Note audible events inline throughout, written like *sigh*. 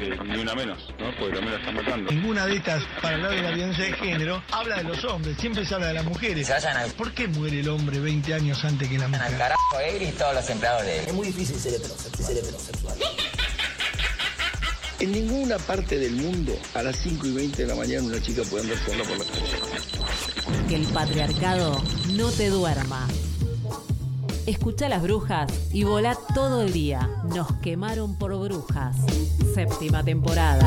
ni una menos, ¿no? Porque también la están matando. Ninguna de estas, para hablar de la violencia de género, habla de los hombres, siempre se habla de las mujeres. Se vayan al, ¿Por qué muere el hombre 20 años antes que la al mujer? carajo él y todos los empleados de él. Es muy difícil ser heterosexual. Ser heterosexual. En ninguna parte del mundo a las 5 y 20 de la mañana una chica puede andar sola por la calle. Que el patriarcado no te duerma. Escucha a las brujas y volá todo el día. Nos quemaron por brujas. Séptima temporada.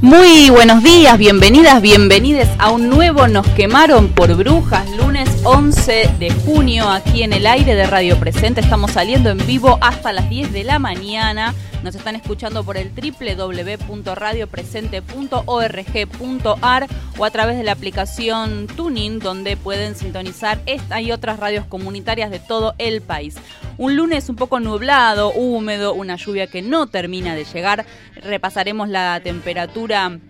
Muy buenos días, bienvenidas, bienvenides a un nuevo Nos quemaron por brujas, lunes 11 de junio, aquí en el aire de Radio Presente. Estamos saliendo en vivo hasta las 10 de la mañana. Nos están escuchando por el www.radiopresente.org.ar o a través de la aplicación Tuning, donde pueden sintonizar esta y otras radios comunitarias de todo el país. Un lunes un poco nublado, húmedo, una lluvia que no termina de llegar. Repasaremos la temperatura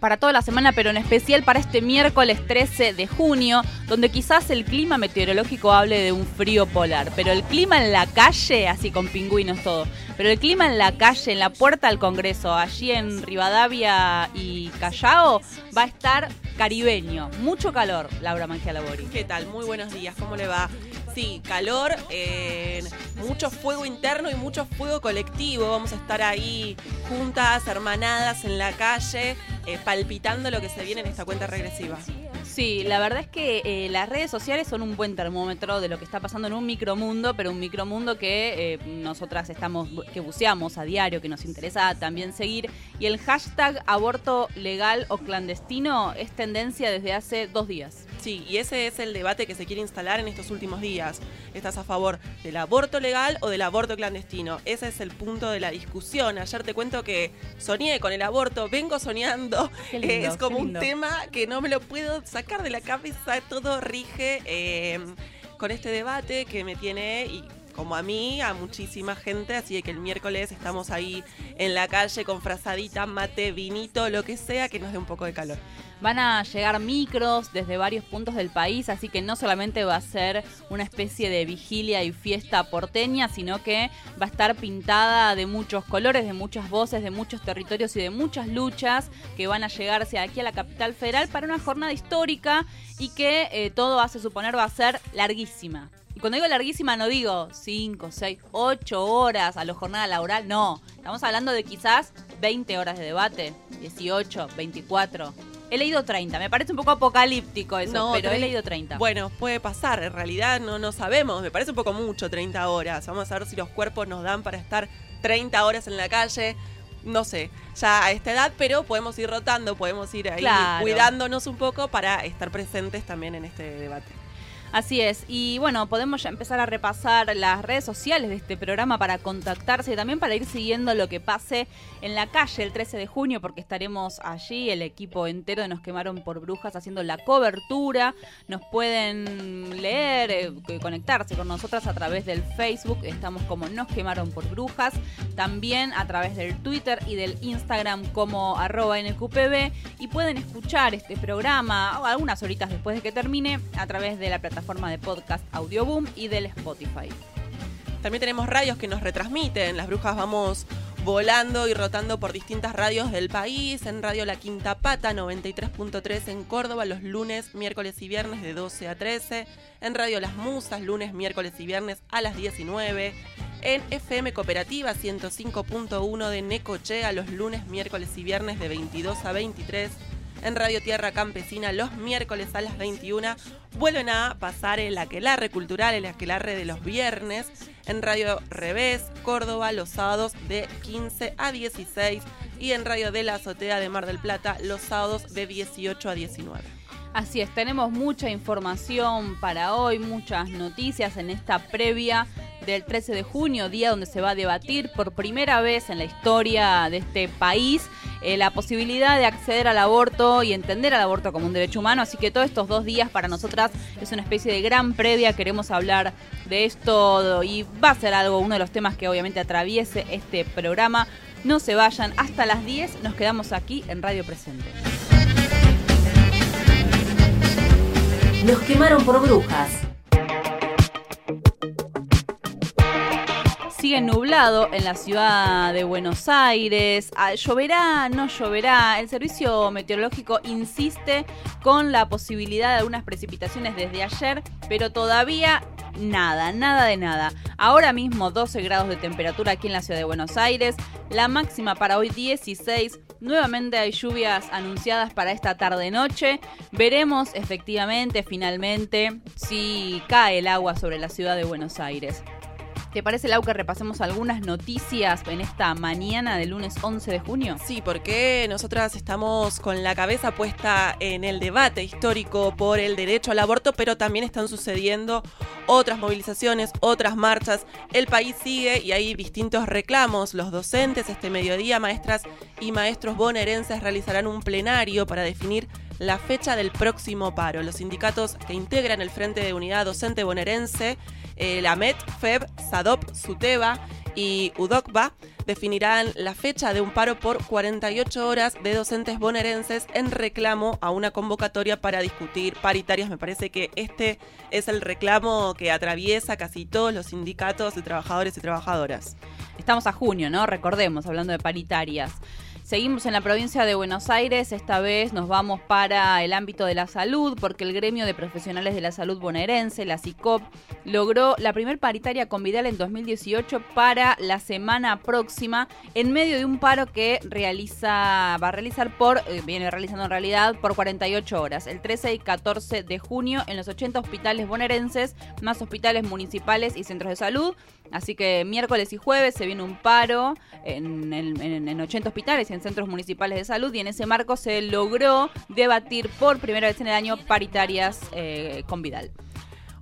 para toda la semana, pero en especial para este miércoles 13 de junio, donde quizás el clima meteorológico hable de un frío polar, pero el clima en la calle, así con pingüinos todo, pero el clima en la calle, en la puerta del Congreso, allí en Rivadavia y Callao, va a estar caribeño. Mucho calor, Laura Mangia Labori. ¿Qué tal? Muy buenos días, ¿cómo le va? Sí, calor, eh, mucho fuego interno y mucho fuego colectivo. Vamos a estar ahí juntas, hermanadas en la calle, eh, palpitando lo que se viene en esta cuenta regresiva. Sí, la verdad es que eh, las redes sociales son un buen termómetro de lo que está pasando en un micromundo, pero un micromundo que nosotras estamos, que buceamos a diario, que nos interesa también seguir. Y el hashtag aborto legal o clandestino es tendencia desde hace dos días. Sí, y ese es el debate que se quiere instalar en estos últimos días. ¿Estás a favor del aborto legal o del aborto clandestino? Ese es el punto de la discusión. Ayer te cuento que soñé con el aborto, vengo soñando. *laughs* Lindo, Eh, es como un tema que no me lo puedo sacar de la cabeza. Todo rige eh, con este debate que me tiene y como a mí, a muchísima gente, así que el miércoles estamos ahí en la calle con frazadita, mate, vinito, lo que sea que nos dé un poco de calor. Van a llegar micros desde varios puntos del país, así que no solamente va a ser una especie de vigilia y fiesta porteña, sino que va a estar pintada de muchos colores, de muchas voces, de muchos territorios y de muchas luchas que van a llegarse aquí a la capital federal para una jornada histórica y que eh, todo hace suponer va a ser larguísima. Y cuando digo larguísima no digo 5, 6, 8 horas a la jornada laboral, no. Estamos hablando de quizás 20 horas de debate, 18, 24. He leído 30, me parece un poco apocalíptico eso, No, pero he leído 30. Bueno, puede pasar, en realidad no, no sabemos, me parece un poco mucho 30 horas. Vamos a ver si los cuerpos nos dan para estar 30 horas en la calle. No sé, ya a esta edad, pero podemos ir rotando, podemos ir ahí Claro. cuidándonos un poco para estar presentes también en este debate. Así es, y bueno, podemos ya empezar a repasar las redes sociales de este programa para contactarse y también para ir siguiendo lo que pase en la calle el 13 de junio, porque estaremos allí, el equipo entero de Nos Quemaron por Brujas, haciendo la cobertura. Nos pueden leer, eh, conectarse con nosotras a través del Facebook, estamos como Nos Quemaron por Brujas, también a través del Twitter y del Instagram como arroba NQPB, y pueden escuchar este programa algunas horitas después de que termine a través de la plataforma de podcast Audioboom y del Spotify. También tenemos radios que nos retransmiten. Las brujas vamos volando y rotando por distintas radios del país. En Radio La Quinta Pata 93.3 en Córdoba los lunes, miércoles y viernes de 12 a 13. En Radio Las Musas lunes, miércoles y viernes a las 19. En FM Cooperativa 105.1 de Necochea los lunes, miércoles y viernes de 22 a 23 en Radio Tierra Campesina los miércoles a las 21. Vuelven a pasar el aquelarre cultural, el aquelarre de los viernes, en Radio Revés, Córdoba, los sábados de 15 a 16 y en Radio de la Azotea de Mar del Plata los sábados de 18 a 19. Así es, tenemos mucha información para hoy, muchas noticias en esta previa del 13 de junio, día donde se va a debatir por primera vez en la historia de este país eh, la posibilidad de acceder al aborto y entender al aborto como un derecho humano. Así que todos estos dos días para nosotras es una especie de gran previa. Queremos hablar de esto y va a ser algo, uno de los temas que obviamente atraviese este programa. No se vayan, hasta las 10 nos quedamos aquí en Radio Presente. Nos quemaron por brujas. Sigue nublado en la ciudad de Buenos Aires. Ah, ¿Lloverá? ¿No lloverá? El servicio meteorológico insiste con la posibilidad de algunas precipitaciones desde ayer, pero todavía nada, nada de nada. Ahora mismo 12 grados de temperatura aquí en la ciudad de Buenos Aires. La máxima para hoy 16. Nuevamente hay lluvias anunciadas para esta tarde-noche. Veremos efectivamente, finalmente, si cae el agua sobre la ciudad de Buenos Aires. ¿Te parece, Lau, que repasemos algunas noticias en esta mañana del lunes 11 de junio? Sí, porque nosotras estamos con la cabeza puesta en el debate histórico por el derecho al aborto, pero también están sucediendo otras movilizaciones, otras marchas. El país sigue y hay distintos reclamos. Los docentes este mediodía, maestras y maestros bonaerenses realizarán un plenario para definir la fecha del próximo paro. Los sindicatos que integran el Frente de Unidad Docente Bonaerense, eh, la MET, FEB, SADOP, SUTEBA y UDOCBA definirán la fecha de un paro por 48 horas de docentes bonaerenses en reclamo a una convocatoria para discutir paritarias. Me parece que este es el reclamo que atraviesa casi todos los sindicatos de trabajadores y trabajadoras. Estamos a junio, ¿no? Recordemos, hablando de paritarias. Seguimos en la provincia de Buenos Aires, esta vez nos vamos para el ámbito de la salud, porque el gremio de profesionales de la salud bonaerense, la CICOP, logró la primer paritaria con Vidal en 2018 para la semana próxima, en medio de un paro que realiza, va a realizar por, eh, viene realizando en realidad por 48 horas, el 13 y 14 de junio en los 80 hospitales bonaerenses, más hospitales municipales y centros de salud. Así que miércoles y jueves se viene un paro en, el- en- en 80 hospitales y en centros municipales de salud y en ese marco se logró debatir por primera vez en el año paritarias eh, con Vidal.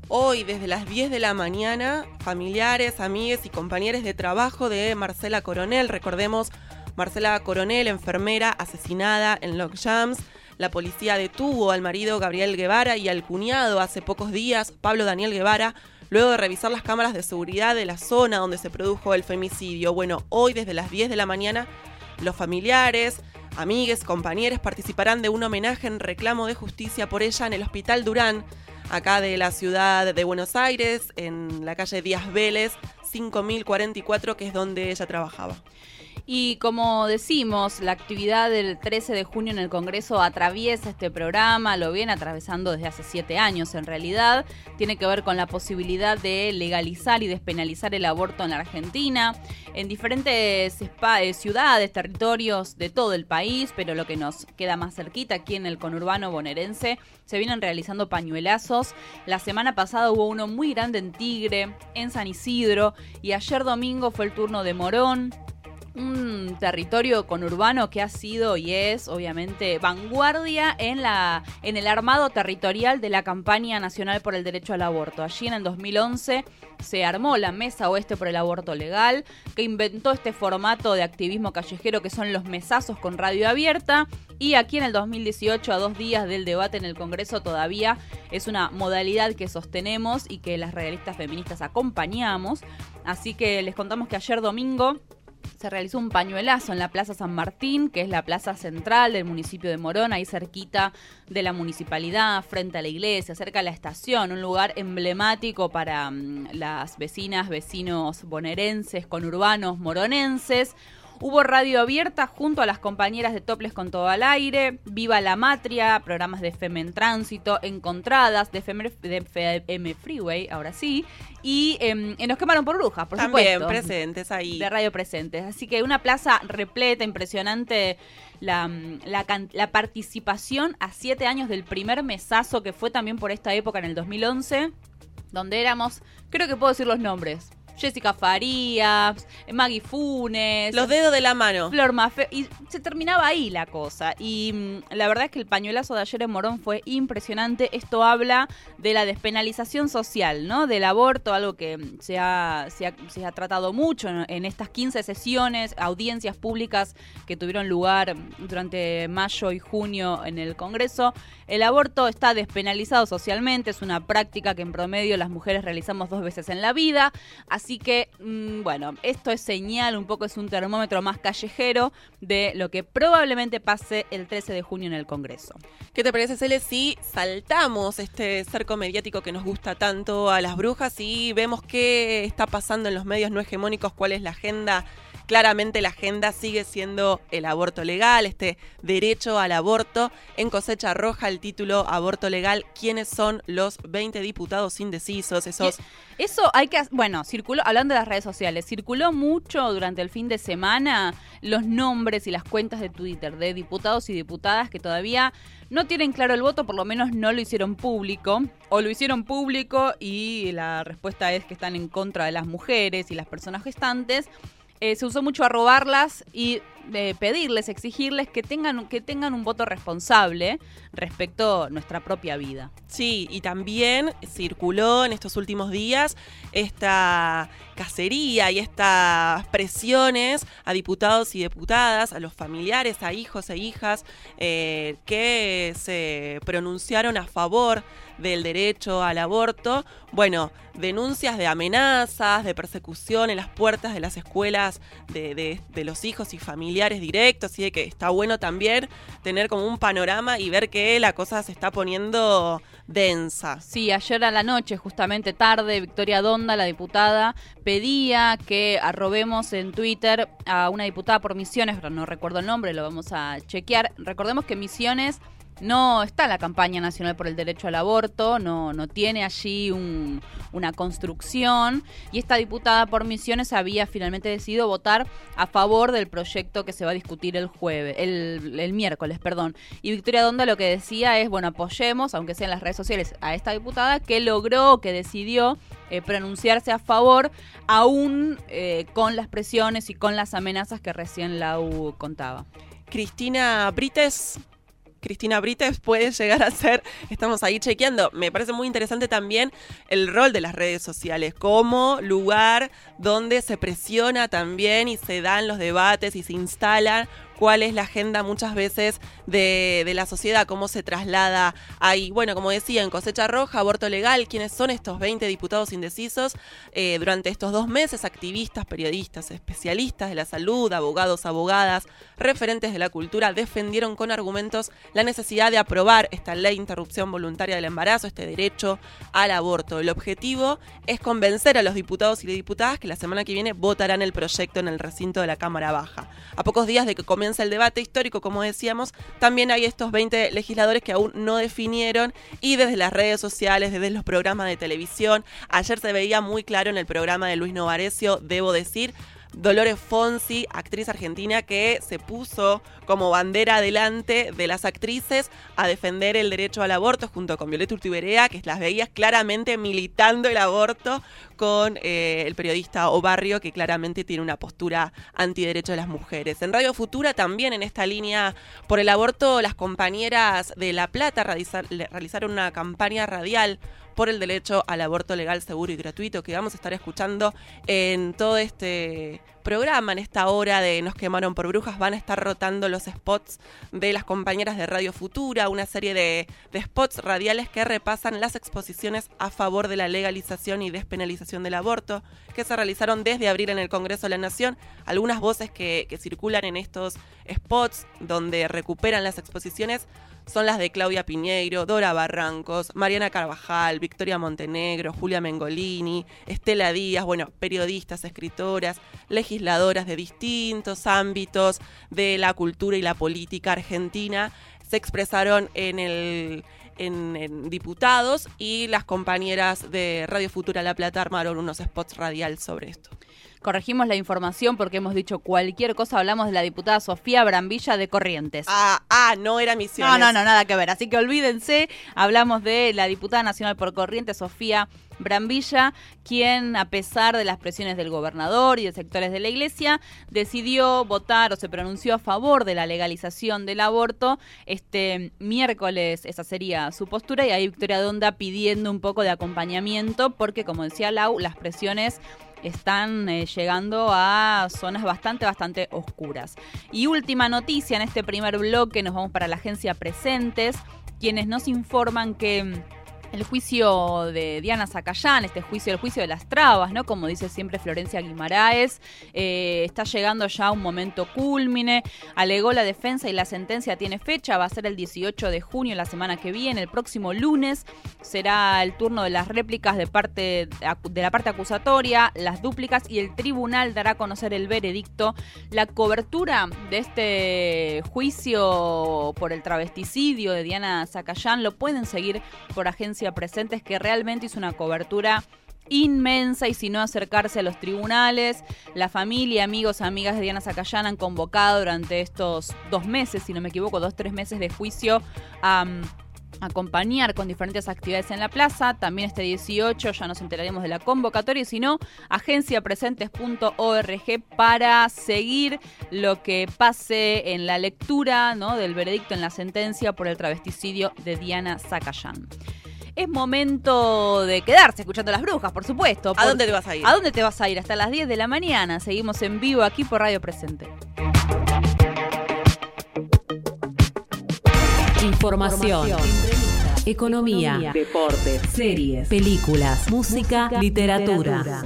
Hoy, desde las 10 de la mañana, familiares, amigues y compañeros de trabajo de Marcela Coronel, recordemos, Marcela Coronel, enfermera, asesinada en Lock Jams. La policía detuvo al marido Gabriel Guevara y al cuñado hace pocos días, Pablo Daniel Guevara, luego de revisar las cámaras de seguridad de la zona donde se produjo el femicidio. Bueno, hoy desde las 10 de la mañana, los familiares, amigues, compañeros participarán de un homenaje en reclamo de justicia por ella en el Hospital Durán, acá de la ciudad de Buenos Aires, en la calle Díaz Vélez, 5044, que es donde ella trabajaba. Y como decimos, la actividad del 13 de junio en el Congreso atraviesa este programa, lo viene atravesando desde hace siete años en realidad. Tiene que ver con la posibilidad de legalizar y despenalizar el aborto en la Argentina, en diferentes eh, ciudades, territorios de todo el país, pero lo que nos queda más cerquita aquí en el conurbano bonaerense, se vienen realizando pañuelazos. La semana pasada hubo uno muy grande en Tigre, en San Isidro, y ayer domingo fue el turno de Morón, un territorio conurbano que ha sido y es obviamente vanguardia en la en el armado territorial de la campaña nacional por el derecho al aborto. Allí en el 2011 se armó la Mesa Oeste por el aborto legal, que inventó este formato de activismo callejero que son los mesazos con radio abierta y aquí en el 2018 a dos días del debate en el Congreso todavía es una modalidad que sostenemos y que las realistas feministas acompañamos. Así que les contamos que ayer domingo se realizó un pañuelazo en la Plaza San Martín, que es la plaza central del municipio de Morón, ahí cerquita de la municipalidad, frente a la iglesia, cerca de la estación, un lugar emblemático para mm, las vecinas, vecinos bonaerenses, conurbanos, moronenses. Hubo radio abierta junto a las compañeras de Toples con todo al aire, Viva la Matria, programas de FM en Tránsito, Encontradas, de FM, de FM Freeway, ahora sí, y em, Nos quemaron por brujas, por También supuesto. presentes ahí. De radio presentes. Así que una plaza repleta, impresionante la, mm, la participación a siete años del primer mesazo que fue también por esta época en el 2011, donde éramos, creo que puedo decir los nombres. Jessica Farías, Maggie Funes, Los dedos de la mano. Flor Mafe, y se terminaba ahí la cosa. Y mm, la verdad es que el pañuelazo de ayer en Morón fue impresionante. Esto habla de la despenalización social, ¿no? Del aborto, algo que mm, se ha, se ha, se ha tratado mucho en, en estas 15 sesiones, audiencias públicas que tuvieron lugar durante mayo y junio en el Congreso. El aborto está despenalizado socialmente, es una práctica que en promedio las mujeres realizamos dos veces en la vida. Así que, mm, bueno, esto es señal, un poco es un termómetro más callejero de lo que probablemente pase el 13 de junio en el Congreso. ¿Qué te parece, Cele, si saltamos este cerco mediático que nos gusta tanto a las brujas y vemos qué está pasando en los medios no hegemónicos, cuál es la agenda? Claramente la agenda sigue siendo el aborto legal, este derecho al aborto. En cosecha roja el título Aborto legal, ¿quiénes son los 20 diputados indecisos? Eso hay que, bueno, circuló, hablando de las redes sociales, circuló mucho durante el fin de semana los nombres y las cuentas de Twitter de diputados y diputadas que todavía no tienen claro el voto, por lo menos no lo hicieron público, o lo hicieron público y la respuesta es que están en contra de las mujeres y las personas gestantes. Eh, se usó mucho a robarlas y eh, pedirles, exigirles que tengan, que tengan un voto responsable respecto a nuestra propia vida. Sí, y también circuló en estos últimos días esta cacería y estas presiones a diputados y diputadas, a los familiares, a hijos e hijas eh, que se pronunciaron a favor del derecho al aborto. Bueno, denuncias de amenazas, de persecución en las puertas de las escuelas de, de- los hijos y familiares directos, y de que está bueno también tener como un panorama y ver que la cosa se está poniendo densa. Sí, ayer a la noche, justamente tarde, Victoria Donda, la diputada, pedía que arrobemos en Twitter a una diputada por Misiones, pero no recuerdo el nombre, lo vamos a chequear. Recordemos que Misiones no está la campaña nacional por el derecho al aborto, no, no tiene allí un- una construcción y esta diputada por Misiones había finalmente decidido votar a favor del proyecto que se va a discutir el jueves, el, el miércoles, perdón. Y Victoria Donda lo que decía es, bueno, apoyemos, aunque sea en las redes sociales, a esta diputada que logró, que decidió eh, pronunciarse a favor, aún eh, con las presiones y con las amenazas que recién Lau contaba. Cristina Brites. Cristina Brites puede llegar a ser, estamos ahí chequeando, me parece muy interesante también el rol de las redes sociales como lugar donde se presiona también y se dan los debates y se instalan cuál es la agenda muchas veces de, la sociedad, cómo se traslada ahí. Bueno, como decía, en cosecha roja, aborto legal, quiénes son estos 20 diputados indecisos eh, durante estos dos meses, activistas, periodistas, especialistas de la salud, abogados, abogadas, referentes de la cultura, defendieron con argumentos la necesidad de aprobar esta ley de interrupción voluntaria del embarazo, este derecho al aborto. El objetivo es convencer a los diputados y diputadas que la semana que viene votarán el proyecto en el recinto de la Cámara Baja. A pocos días de que comience el debate histórico, como decíamos, también hay estos 20 legisladores que aún no definieron y desde las redes sociales, desde los programas de televisión, ayer se veía muy claro en el programa de Luis Novarecio, debo decir, Dolores Fonsi, actriz argentina que se puso como bandera delante de las actrices a defender el derecho al aborto junto con Violeta Urtiberea, que las veías claramente militando el aborto con eh, el periodista Obarrio, que claramente tiene una postura antiderecho de las mujeres. En Radio Futura también en esta línea por el aborto, las compañeras de La Plata realizaron una campaña radial por el derecho al aborto legal, seguro y gratuito que vamos a estar escuchando en todo este programa, en esta hora de Nos quemaron por brujas, van a estar rotando los spots de las compañeras de Radio Futura, una serie de, de spots radiales que repasan las exposiciones a favor de la legalización y despenalización del aborto que se realizaron desde abril en el Congreso de la Nación. Algunas voces que, que circulan en estos spots donde recuperan las exposiciones son las de Claudia Piñeiro, Dora Barrancos, Mariana Carvajal, Victoria Montenegro, Julia Mengolini, Estela Díaz, bueno, periodistas, escritoras, legisladoras de distintos ámbitos de la cultura y la política argentina, se expresaron en el en, diputados y las compañeras de Radio Futura La Plata armaron unos spots radial sobre esto. Corregimos la información porque hemos dicho cualquier cosa. Hablamos de la diputada Sofía Brambilla de Corrientes. Ah, ah, no era misión. No, no, no, nada que ver. Así que olvídense. Hablamos de la diputada nacional por Corrientes, Sofía Brambilla, quien, a pesar de las presiones del gobernador y de sectores de la iglesia, decidió votar o se pronunció a favor de la legalización del aborto. Este miércoles esa sería su postura y ahí Victoria Donda pidiendo un poco de acompañamiento porque, como decía Lau, las presiones están eh, llegando a zonas bastante, bastante oscuras. Y última noticia en este primer bloque, nos vamos para la agencia Presentes, quienes nos informan que el juicio de Diana Zacayán, este juicio, el juicio de las trabas, ¿no? Como dice siempre Florencia Guimaraes, eh, está llegando ya un momento cúlmine, alegó la defensa y la sentencia tiene fecha, va a ser el 18 de junio, la semana que viene, el próximo lunes será el turno de las réplicas de parte de la parte acusatoria, las dúplicas y el tribunal dará a conocer el veredicto. La cobertura de este juicio por el travesticidio de Diana Zacayán lo pueden seguir por agencia Presentes, que realmente hizo una cobertura inmensa y si no acercarse a los tribunales. La familia, amigos, amigas de Diana Zacayán han convocado durante estos dos meses, si no me equivoco, dos, tres meses de juicio a mm, acompañar con diferentes actividades en la plaza. También este 18 ya nos enteraremos de la convocatoria, sino agenciapresentes.org para seguir lo que pase en la lectura ¿no? del veredicto en la sentencia por el travesticidio de Diana Zacayán es momento de quedarse escuchando las brujas, por supuesto. ¿A dónde te vas a ir? ¿A dónde te vas a ir? Hasta las 10 de la mañana. Seguimos en vivo aquí por Radio Presente. Información. Economía, deportes, series, películas, música, literatura.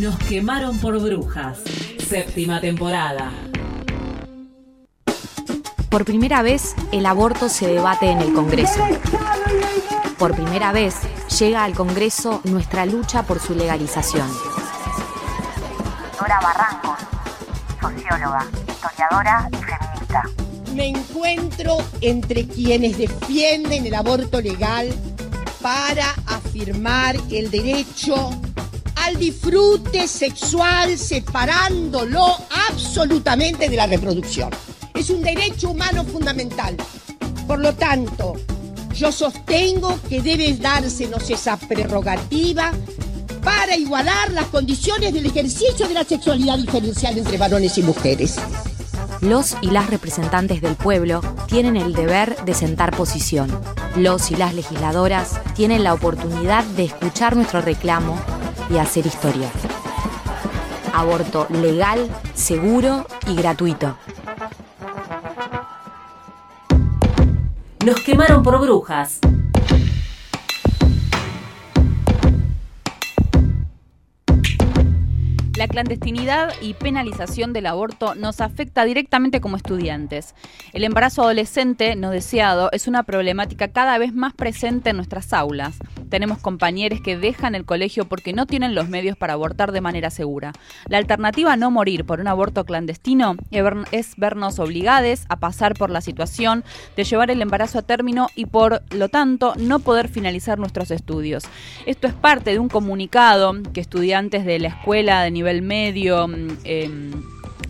Nos quemaron por brujas. Séptima temporada. Por primera vez, el aborto se debate en el Congreso. Por primera vez, llega al Congreso nuestra lucha por su legalización. Dora Barrancos, socióloga, historiadora y feminista. Me encuentro entre quienes defienden el aborto legal para afirmar el derecho al disfrute sexual separándolo absolutamente de la reproducción es un derecho humano fundamental. Por lo tanto, yo sostengo que debe dársenos esa prerrogativa para igualar las condiciones del ejercicio de la sexualidad diferencial entre varones y mujeres. Los y las representantes del pueblo tienen el deber de sentar posición. Los y las legisladoras tienen la oportunidad de escuchar nuestro reclamo y hacer historia. Aborto legal, seguro y gratuito. Nos quemaron por brujas. La clandestinidad y penalización del aborto nos afecta directamente como estudiantes. El embarazo adolescente no deseado es una problemática cada vez más presente en nuestras aulas. Tenemos compañeros que dejan el colegio porque no tienen los medios para abortar de manera segura. La alternativa a no morir por un aborto clandestino es vernos obligados a pasar por la situación de llevar el embarazo a término y por lo tanto no poder finalizar nuestros estudios. Esto es parte de un comunicado que estudiantes de la escuela de nivel nivel medio. Eh,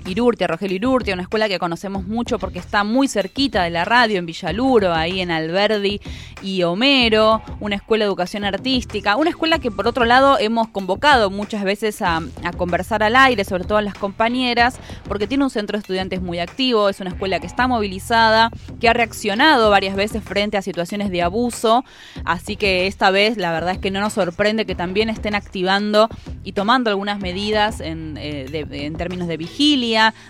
Irurtia, Rogelio Irurtia, una escuela que conocemos mucho porque está muy cerquita de la radio en Villaluro, ahí en Alberdi y Homero, una escuela de educación artística, una escuela que por otro lado hemos convocado muchas veces a, conversar al aire, sobre todo a las compañeras, porque tiene un centro de estudiantes muy activo, es una escuela que está movilizada, que ha reaccionado varias veces frente a situaciones de abuso, así que esta vez la verdad es que no nos sorprende que también estén activando y tomando algunas medidas en, eh, términos de vigilia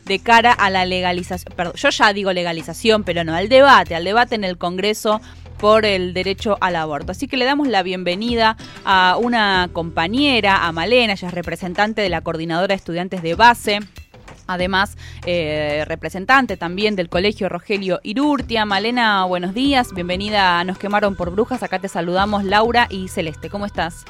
de cara a la legalización, perdón, yo ya digo legalización, pero no, al debate, al debate en el Congreso por el derecho al aborto. Así que le damos la bienvenida a una compañera, a Malena, ella es representante de la Coordinadora de Estudiantes de Base. Además, eh, representante también del Colegio Rogelio Irurtia. Malena, buenos días, bienvenida a Nos quemaron por brujas. Acá te saludamos Laura y Celeste. ¿Cómo estás?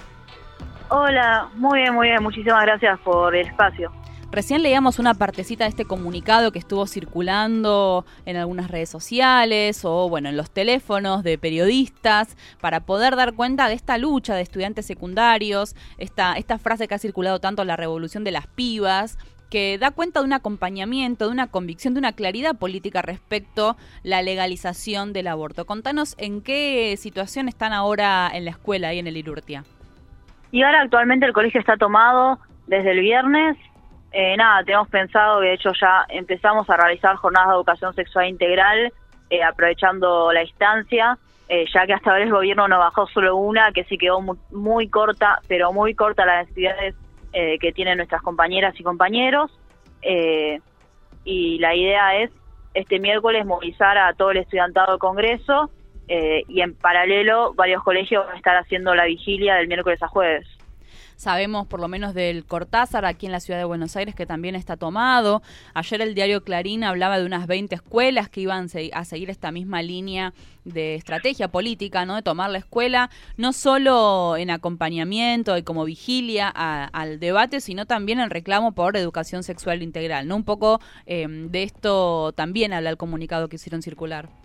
Hola, muy bien, muy bien. Muchísimas gracias por el espacio. Recién leíamos una partecita de este comunicado que estuvo circulando en algunas redes sociales o bueno, en los teléfonos de periodistas para poder dar cuenta de esta lucha de estudiantes secundarios, esta, esta frase que ha circulado tanto la revolución de las pibas, que da cuenta de un acompañamiento, de una convicción, de una claridad política respecto la legalización del aborto. Contanos en qué situación están ahora en la escuela y en el Irurtia. Y ahora actualmente el colegio está tomado desde el viernes eh, nada, tenemos pensado que de hecho ya empezamos a realizar jornadas de educación sexual integral, eh, aprovechando la instancia, eh, ya que hasta ahora el gobierno nos bajó solo una, que sí quedó muy, corta, pero muy corta las necesidades que tienen nuestras compañeras y compañeros. y la idea es este miércoles movilizar a todo el estudiantado del Congreso y en paralelo varios colegios van a estar haciendo la vigilia del miércoles a jueves. Sabemos por lo menos del Cortázar aquí en la ciudad de Buenos Aires que también está tomado. Ayer el diario Clarín hablaba de unas 20 escuelas que iban a seguir esta misma línea de estrategia política, ¿no? De tomar la escuela, no solo en acompañamiento y como vigilia al debate, sino también en reclamo por educación sexual integral, ¿no? Un poco eh, de esto también habla el comunicado que hicieron circular.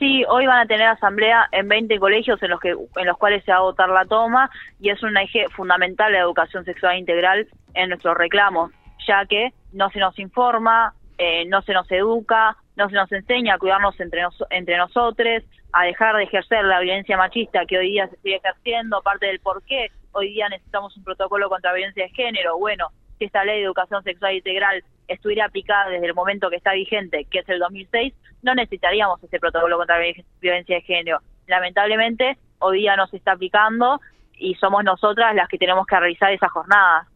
Sí, hoy van a tener asamblea en 20 colegios en los que en los cuales se va a votar la toma y es un eje fundamental la educación sexual integral en nuestros reclamos, ya que no se nos informa, eh, no se nos educa, no se nos enseña a cuidarnos entre, entre nosotros, a dejar de ejercer la violencia machista que hoy día se sigue ejerciendo, parte del por qué hoy día necesitamos un protocolo contra violencia de género. Bueno, si esta ley de educación sexual integral estuviera aplicada desde el momento que está vigente, que es el 2006, no necesitaríamos ese protocolo contra la violencia de género. Lamentablemente, hoy día no se está aplicando y somos nosotras las que tenemos que realizar esa jornada.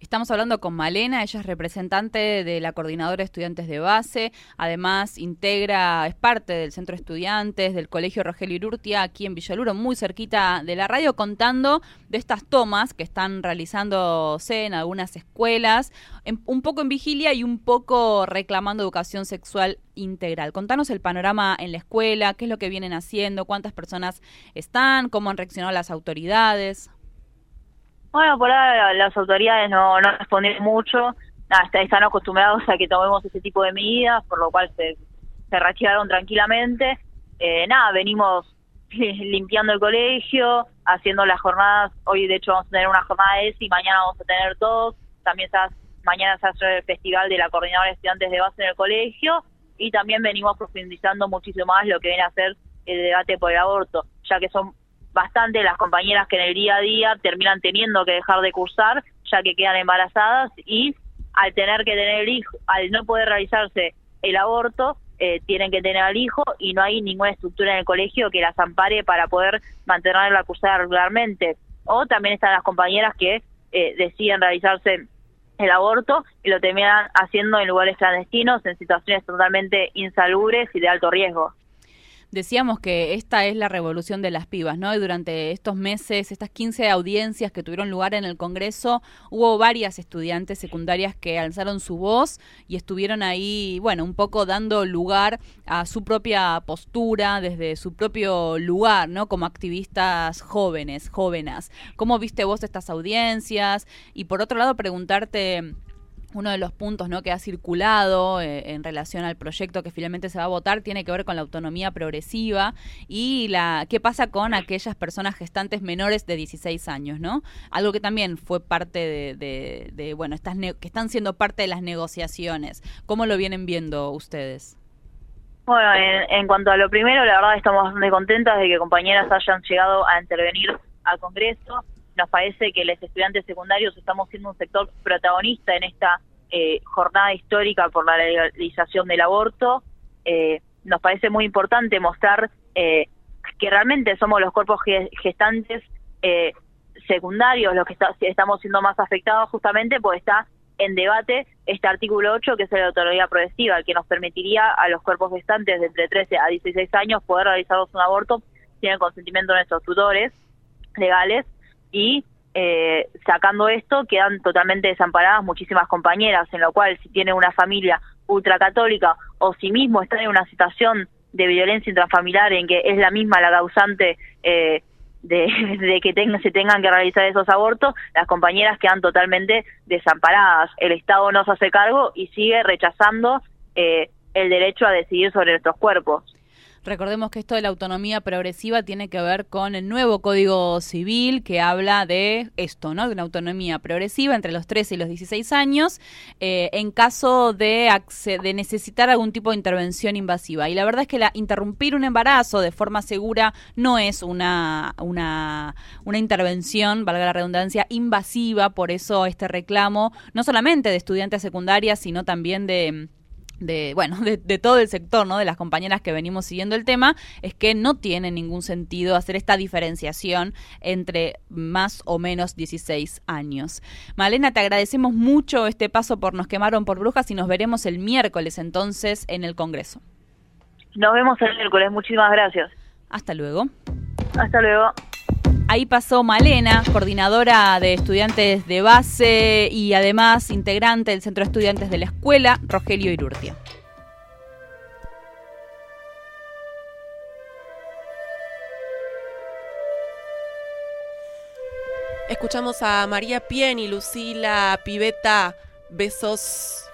Estamos hablando con Malena, ella es representante de la Coordinadora de Estudiantes de Base, además integra, es parte del Centro de Estudiantes del Colegio Rogelio Irurtia aquí en Villaluro, muy cerquita de la radio, contando de estas tomas que están realizándose en algunas escuelas, un poco en vigilia y un poco reclamando educación sexual integral. Contanos el panorama en la escuela, qué es lo que vienen haciendo, cuántas personas están, cómo han reaccionado las autoridades. Bueno, por ahora las autoridades no, no respondieron mucho, nada, están acostumbrados a que tomemos ese tipo de medidas, por lo cual se, se reactivaron tranquilamente. Eh, nada, venimos *laughs* limpiando el colegio, haciendo las jornadas, hoy de hecho vamos a tener una jornada de ESI, mañana vamos a tener dos, también mañana se hace el festival de la coordinadora de estudiantes de base en el colegio. Y también venimos profundizando muchísimo más lo que viene a ser el debate por el aborto, ya que son bastante las compañeras que en el día a día terminan teniendo que dejar de cursar ya que quedan embarazadas y al tener que tener el hijo, al no poder realizarse el aborto, eh, tienen que tener al hijo y no hay ninguna estructura en el colegio que las ampare para poder mantener la cursada regularmente. O también están las compañeras que eh, deciden realizarse el aborto y lo terminan haciendo en lugares clandestinos, en situaciones totalmente insalubres y de alto riesgo. Decíamos que esta es la revolución de las pibas, ¿no? Y durante estos meses, estas 15 audiencias que tuvieron lugar en el Congreso, hubo varias estudiantes secundarias que alzaron su voz y estuvieron ahí, bueno, un poco dando lugar a su propia postura desde su propio lugar, ¿no? Como activistas jóvenes, jóvenes. ¿Cómo viste vos estas audiencias? Y por otro lado, preguntarte uno de los puntos ¿no? que ha circulado eh, en relación al proyecto que finalmente se va a votar tiene que ver con la autonomía progresiva y la qué pasa con aquellas personas gestantes menores de 16 años, ¿no? Algo que también fue parte de, bueno, estas que están siendo parte de las negociaciones. ¿Cómo lo vienen viendo ustedes? Bueno, en, en cuanto a lo primero, la verdad estamos bastante contentas de que compañeras hayan llegado a intervenir al Congreso nos parece que los estudiantes secundarios estamos siendo un sector protagonista en esta eh, jornada histórica por la legalización del aborto. Eh, nos parece muy importante mostrar eh, que realmente somos los cuerpos gestantes secundarios los que estamos siendo más afectados justamente porque está en debate este artículo 8 que es la autonomía progresiva, que nos permitiría a los cuerpos gestantes de entre 13 a 16 años poder realizar un aborto sin el consentimiento de nuestros tutores legales y eh, sacando esto quedan totalmente desamparadas muchísimas compañeras, en lo cual si tiene una familia ultracatólica o si mismo está en una situación de violencia intrafamiliar en que es la misma la causante eh, de, *laughs* que se tengan que realizar esos abortos, las compañeras quedan totalmente desamparadas. El Estado no se hace cargo y sigue rechazando eh, el derecho a decidir sobre nuestros cuerpos. Recordemos que esto de la autonomía progresiva tiene que ver con el nuevo Código Civil que habla de esto, ¿no? De una autonomía progresiva entre los 13 y los 16 años eh, en caso de, de necesitar algún tipo de intervención invasiva. Y la verdad es que la, interrumpir un embarazo de forma segura no es una, una, una intervención, valga la redundancia, invasiva. Por eso este reclamo, no solamente de estudiantes secundarias, sino también de de bueno *laughs* de, todo el sector no de las compañeras que venimos siguiendo el tema es que no tiene ningún sentido hacer esta diferenciación entre más o menos 16 años. Malena te agradecemos mucho este paso por nos quemaron por brujas y nos veremos el miércoles entonces en el Congreso. Nos vemos el miércoles. Muchísimas gracias. Hasta luego. Hasta luego Ahí pasó Malena, coordinadora de estudiantes de base y además integrante del Centro de Estudiantes de la Escuela, Rogelio Irurtia. Escuchamos a María Pien y Lucila Piveta. Besos.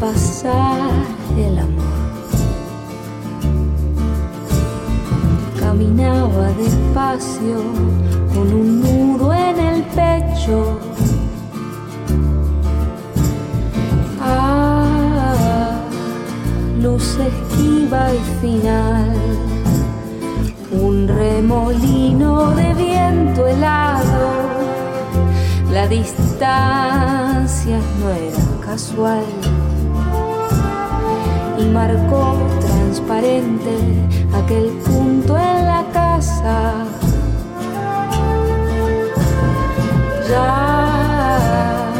El amor. Caminaba despacio con un nudo en el pecho. Ah, luz esquiva y final. Un remolino de viento helado. La distancia no era casual y marcó transparente aquel punto en la casa. Ya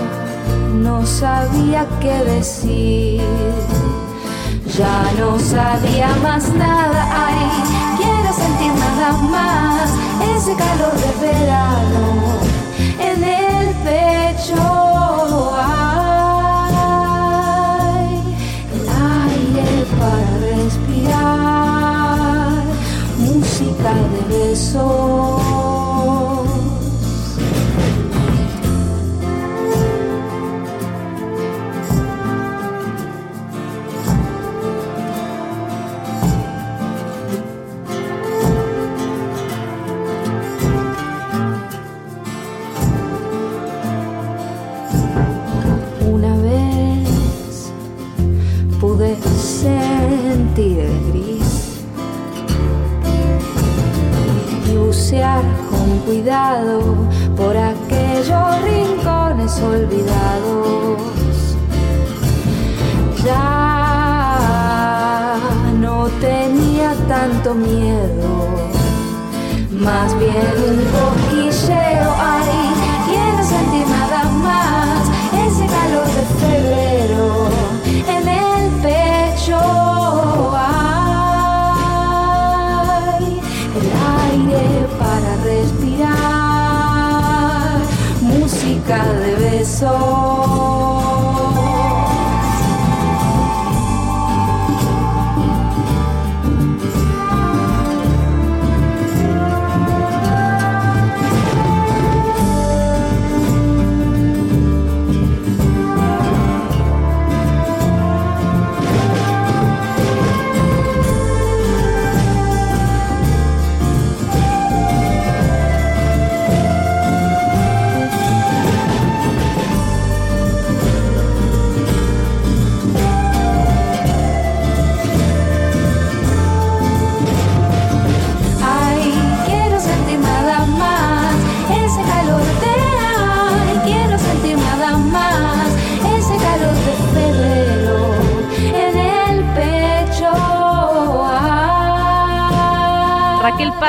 no sabía qué decir, ya no sabía más nada. Ay, quiero sentir nada más ese calor de verano en el pecho. Música con cuidado por aquellos rincones olvidados. Ya no tenía tanto miedo, más bien música de besos.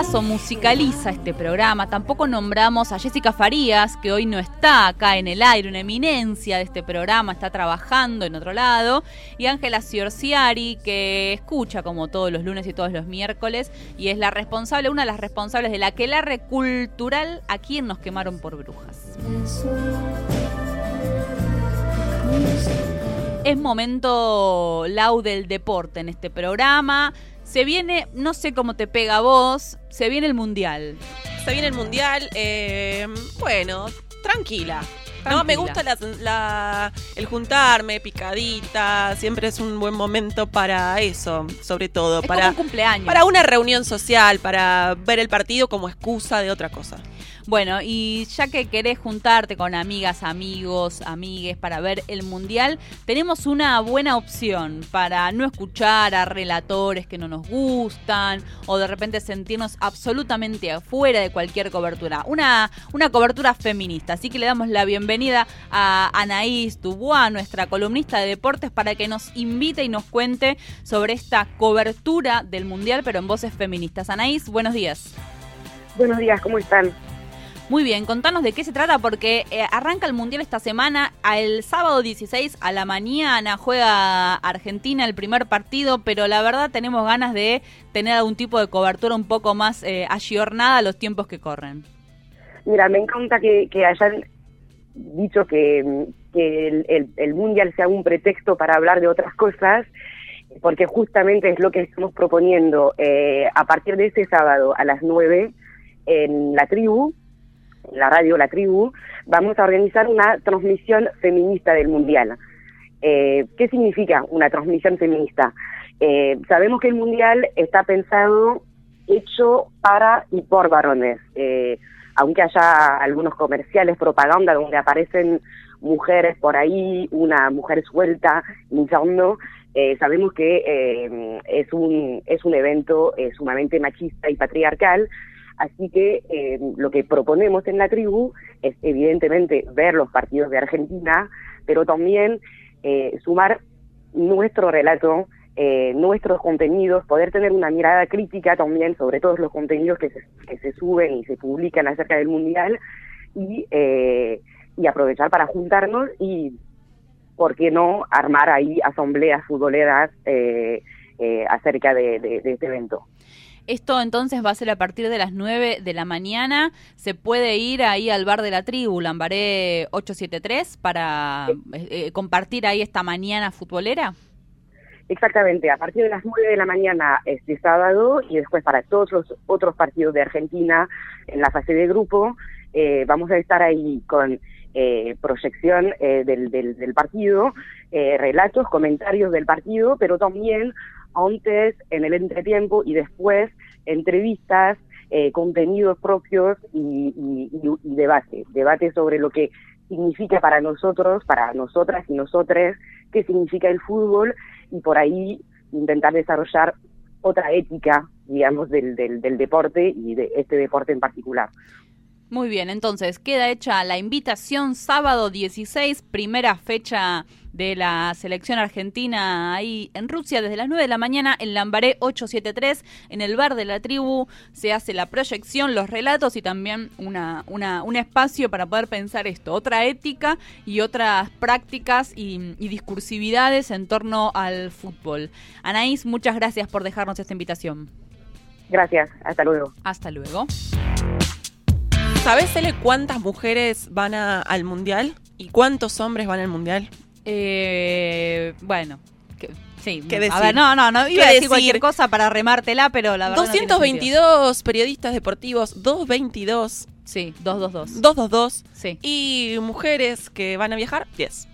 Paso musicaliza este programa. Tampoco nombramos a Jessica Farías, que hoy no está acá en el aire, una eminencia de este programa, está trabajando en otro lado. Y Ángela Ciorciari, que escucha como todos los lunes y todos los miércoles, y es la responsable, una de las responsables de la Quelarre Cultural, a quien nos quemaron por brujas. Es momento lau del deporte en este programa. Se viene, no sé cómo te pega a vos, se viene el mundial. Se viene el mundial. eh, bueno, tranquila. No, me gusta la- la- el juntarme, picadita, siempre es un buen momento para eso, sobre todo, Es para, como un cumpleaños. para una reunión social, para ver el partido como excusa de otra cosa. Bueno, y ya que querés juntarte con amigas, amigos, amigues para ver el mundial, tenemos una buena opción para no escuchar a relatores que no nos gustan o de repente sentirnos absolutamente afuera de cualquier cobertura. Una, una cobertura feminista. Así que le damos la bienvenida a Anaís Dubois, nuestra columnista de deportes, para que nos invite y nos cuente sobre esta cobertura del mundial, pero en voces feministas. Anaís, buenos días. Buenos días, ¿cómo están? Muy bien, contanos de qué se trata porque eh, arranca el Mundial esta semana. El sábado 16 a la mañana juega Argentina el primer partido, pero la verdad tenemos ganas de tener algún tipo de cobertura un poco más eh, ayornada a los tiempos que corren. Mira, me encanta que, hayan dicho que, el, Mundial sea un pretexto para hablar de otras cosas, porque justamente es lo que estamos proponiendo eh, a partir de este sábado a las 9 en la tribu, la radio La Tribu, vamos a organizar una transmisión feminista del Mundial. Eh, ¿Qué significa una transmisión feminista? Eh, sabemos que el Mundial está pensado, hecho para y por varones. Eh, aunque haya algunos comerciales, propaganda, donde aparecen mujeres por ahí, una mujer suelta, luchando, eh, sabemos que eh, es, un, es un evento eh, sumamente machista y patriarcal, así que eh, lo que proponemos en la tribu es evidentemente ver los partidos de Argentina, pero también eh, sumar nuestro relato, eh, nuestros contenidos, poder tener una mirada crítica también sobre todos los contenidos que se, suben y se publican acerca del Mundial y, eh, y aprovechar para juntarnos y, ¿por qué no?, armar ahí asambleas futboleras eh, eh, acerca de este evento. Esto entonces va a ser a partir de las 9 de la mañana. Se puede ir ahí al bar de la tribu, Lambaré 873, para eh, eh, compartir ahí esta mañana futbolera. Exactamente, a partir de las 9 de la mañana este sábado y después para todos los otros partidos de Argentina en la fase de grupo, eh, vamos a estar ahí con eh, proyección eh, del, del, del partido, eh, relatos, comentarios del partido, pero también antes, en el entretiempo y después entrevistas, eh, contenidos propios y, y, y- debate, debate sobre lo que significa para nosotros, para nosotras y nosotres, qué significa el fútbol y por ahí intentar desarrollar otra ética, digamos, del, del, del deporte y de este deporte en particular. Muy bien, entonces queda hecha la invitación sábado 16, primera fecha de la selección argentina ahí en Rusia desde las 9 de la mañana en Lambaré 873 en el bar de la tribu se hace la proyección, los relatos y también una, una, un espacio para poder pensar esto, otra ética y otras prácticas y, y discursividades en torno al fútbol. Anaís, muchas gracias por dejarnos esta invitación. Gracias, hasta luego. Hasta luego. ¿Sabes, Cele, cuántas mujeres van a- al mundial? ¿Y cuántos hombres van al mundial? Eh, bueno, que- sí. ¿Qué a ver, no, no, no ¿Qué iba a decir decir? cualquier cosa para remártela, pero la verdad. no tiene 222 periodistas deportivos, 222. sentido. Sí, 222. 222. Sí. Y mujeres que van a viajar, 10.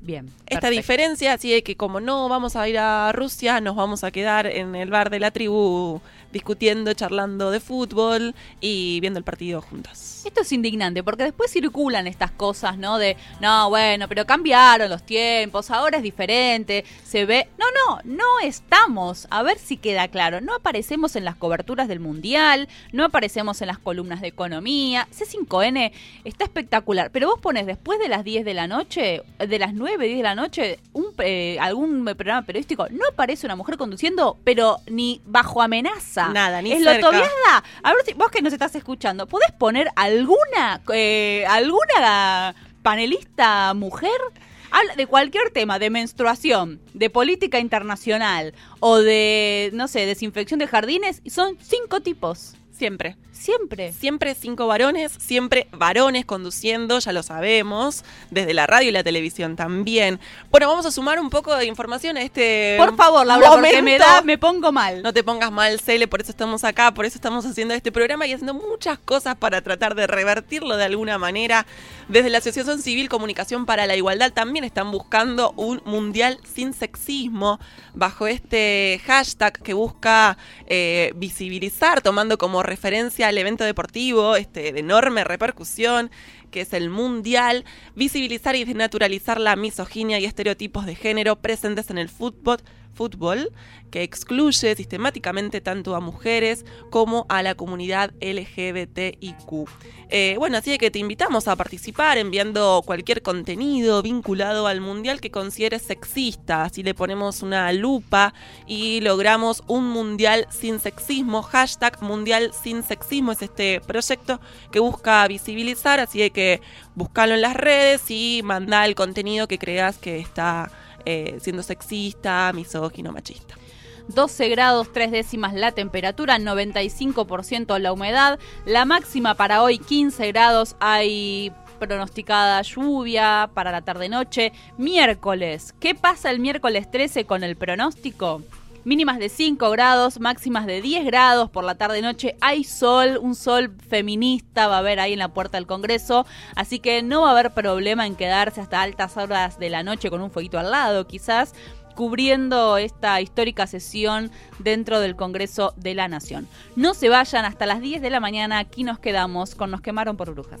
Bien. Esta perfecto. diferencia, así de que como no vamos a ir a Rusia, nos vamos a quedar en el bar de la tribu discutiendo, charlando de fútbol y viendo el partido juntas. Esto es indignante porque después circulan estas cosas, ¿no? De, no, bueno, pero cambiaron los tiempos, ahora es diferente, se ve... No, no, no estamos, a ver si queda claro, no aparecemos en las coberturas del Mundial, no aparecemos en las columnas de economía, C5N está espectacular, pero vos pones después de las 10 de la noche, de las 9, 10 de la noche, un, eh, algún programa periodístico, no aparece una mujer conduciendo, pero ni bajo amenaza. Nada, ni es cerca. Lotoviada. A ver si vos que nos estás escuchando, ¿podés poner alguna eh, alguna panelista mujer? Habla de cualquier tema, de menstruación, de política internacional o de, no sé, desinfección de jardines, son cinco tipos. Siempre. Siempre. Siempre cinco varones, siempre varones conduciendo, ya lo sabemos, desde la radio y la televisión también. Bueno, vamos a sumar un poco de información a este Por favor, Laura, porque me, momento. da, me pongo mal. No te pongas mal, Cele, por eso estamos acá, por eso estamos haciendo este programa y haciendo muchas cosas para tratar de revertirlo de alguna manera. Desde la Asociación Civil Comunicación para la Igualdad también están buscando un mundial sin sexismo bajo este hashtag que busca eh, visibilizar, tomando como referencia al evento deportivo este, de enorme repercusión que es el mundial, visibilizar y desnaturalizar la misoginia y estereotipos de género presentes en el fútbol, fútbol que excluye sistemáticamente tanto a mujeres como a la comunidad LGBTIQ. Eh, bueno, así que te invitamos a participar enviando cualquier contenido vinculado al mundial que consideres sexista. Así le ponemos una lupa y logramos un mundial sin sexismo. Hashtag mundial sin sexismo es este proyecto que busca visibilizar. Así que buscalo en las redes y manda el contenido que creas que está eh, siendo sexista, misógino, machista. 12 grados 3 décimas la temperatura, 95% la humedad, la máxima para hoy 15 grados, hay pronosticada lluvia para la tarde-noche. Miércoles, ¿qué pasa el miércoles 13 con el pronóstico? Mínimas de 5 grados, máximas de 10 grados por la tarde-noche. Hay sol, un sol feminista va a haber ahí en la puerta del Congreso. Así que no va a haber problema en quedarse hasta altas horas de la noche con un fueguito al lado, quizás cubriendo esta histórica sesión dentro del Congreso de la Nación. No se vayan hasta las 10 de la mañana, aquí nos quedamos con Nos quemaron por brujas.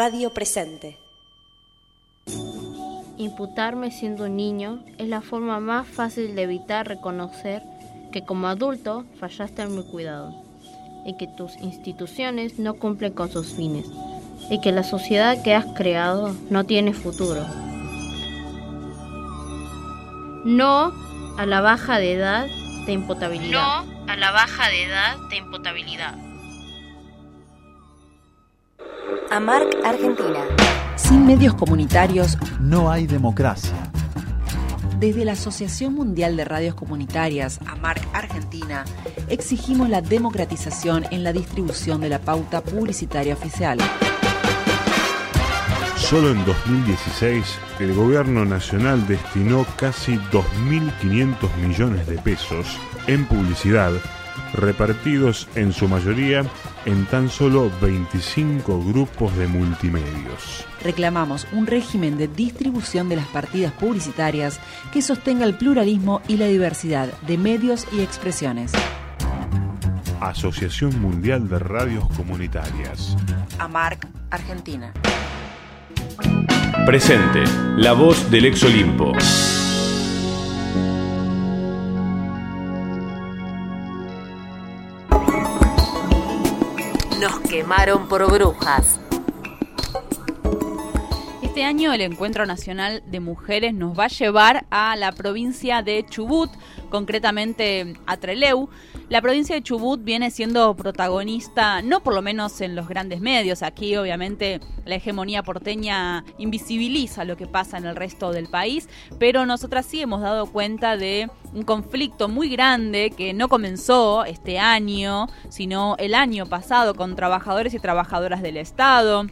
Radio presente. Imputarme siendo un niño es la forma más fácil de evitar reconocer que como adulto fallaste en mi cuidado y que tus instituciones no cumplen con sus fines y que la sociedad que has creado no tiene futuro. No a la baja de edad de imputabilidad. No a la baja de edad de imputabilidad. AMARC Argentina. Sin medios comunitarios no hay democracia. Desde la Asociación Mundial de Radios Comunitarias, AMARC Argentina, exigimos la democratización en la distribución de la pauta publicitaria oficial. Solo en 2016, el gobierno nacional destinó casi 2.500 millones de pesos en publicidad, repartidos en su mayoría en tan solo 25 grupos de multimedios. Reclamamos un régimen de distribución de las partidas publicitarias que sostenga el pluralismo y la diversidad de medios y expresiones. Asociación Mundial de Radios Comunitarias. AMARC, Argentina. Presente, la voz del ex Olimpo. Nos quemaron por brujas. Este año el Encuentro Nacional de Mujeres nos va a llevar a la provincia de Chubut, concretamente a Trelew. La provincia de Chubut viene siendo protagonista, no por lo menos en los grandes medios. Aquí obviamente la hegemonía porteña invisibiliza lo que pasa en el resto del país, pero nosotras sí hemos dado cuenta de un conflicto muy grande que no comenzó este año, sino el año pasado con trabajadores y trabajadoras del Estado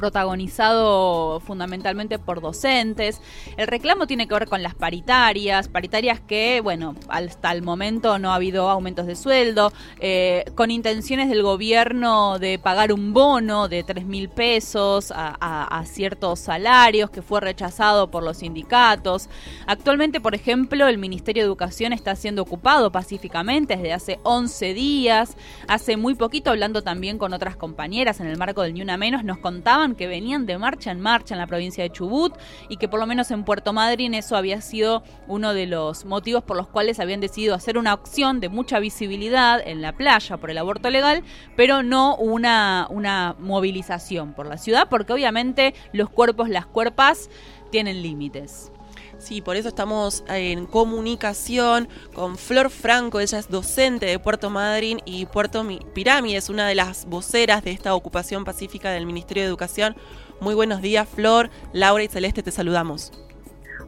protagonizado fundamentalmente por docentes. El reclamo tiene que ver con las paritarias, paritarias que, bueno, hasta el momento no ha habido aumentos de sueldo, eh, con intenciones del gobierno de pagar un bono de 3 mil pesos a, ciertos salarios que fue rechazado por los sindicatos. Actualmente, por ejemplo, el Ministerio de Educación está siendo ocupado pacíficamente desde hace 11 días. Hace muy poquito, hablando también con otras compañeras en el marco del Ni Una Menos, nos contaban que venían de marcha en marcha en la provincia de Chubut y que por lo menos en Puerto Madryn eso había sido uno de los motivos por los cuales habían decidido hacer una opción de mucha visibilidad en la playa por el aborto legal, pero no una, una movilización por la ciudad, porque obviamente los cuerpos, las cuerpas tienen límites. Sí, por eso estamos en comunicación con Flor Franco, ella es docente de Puerto Madryn y Puerto Mi- Pirámide, es una de las voceras de esta ocupación pacífica del Ministerio de Educación. Muy buenos días, Flor. Laura y Celeste, te saludamos.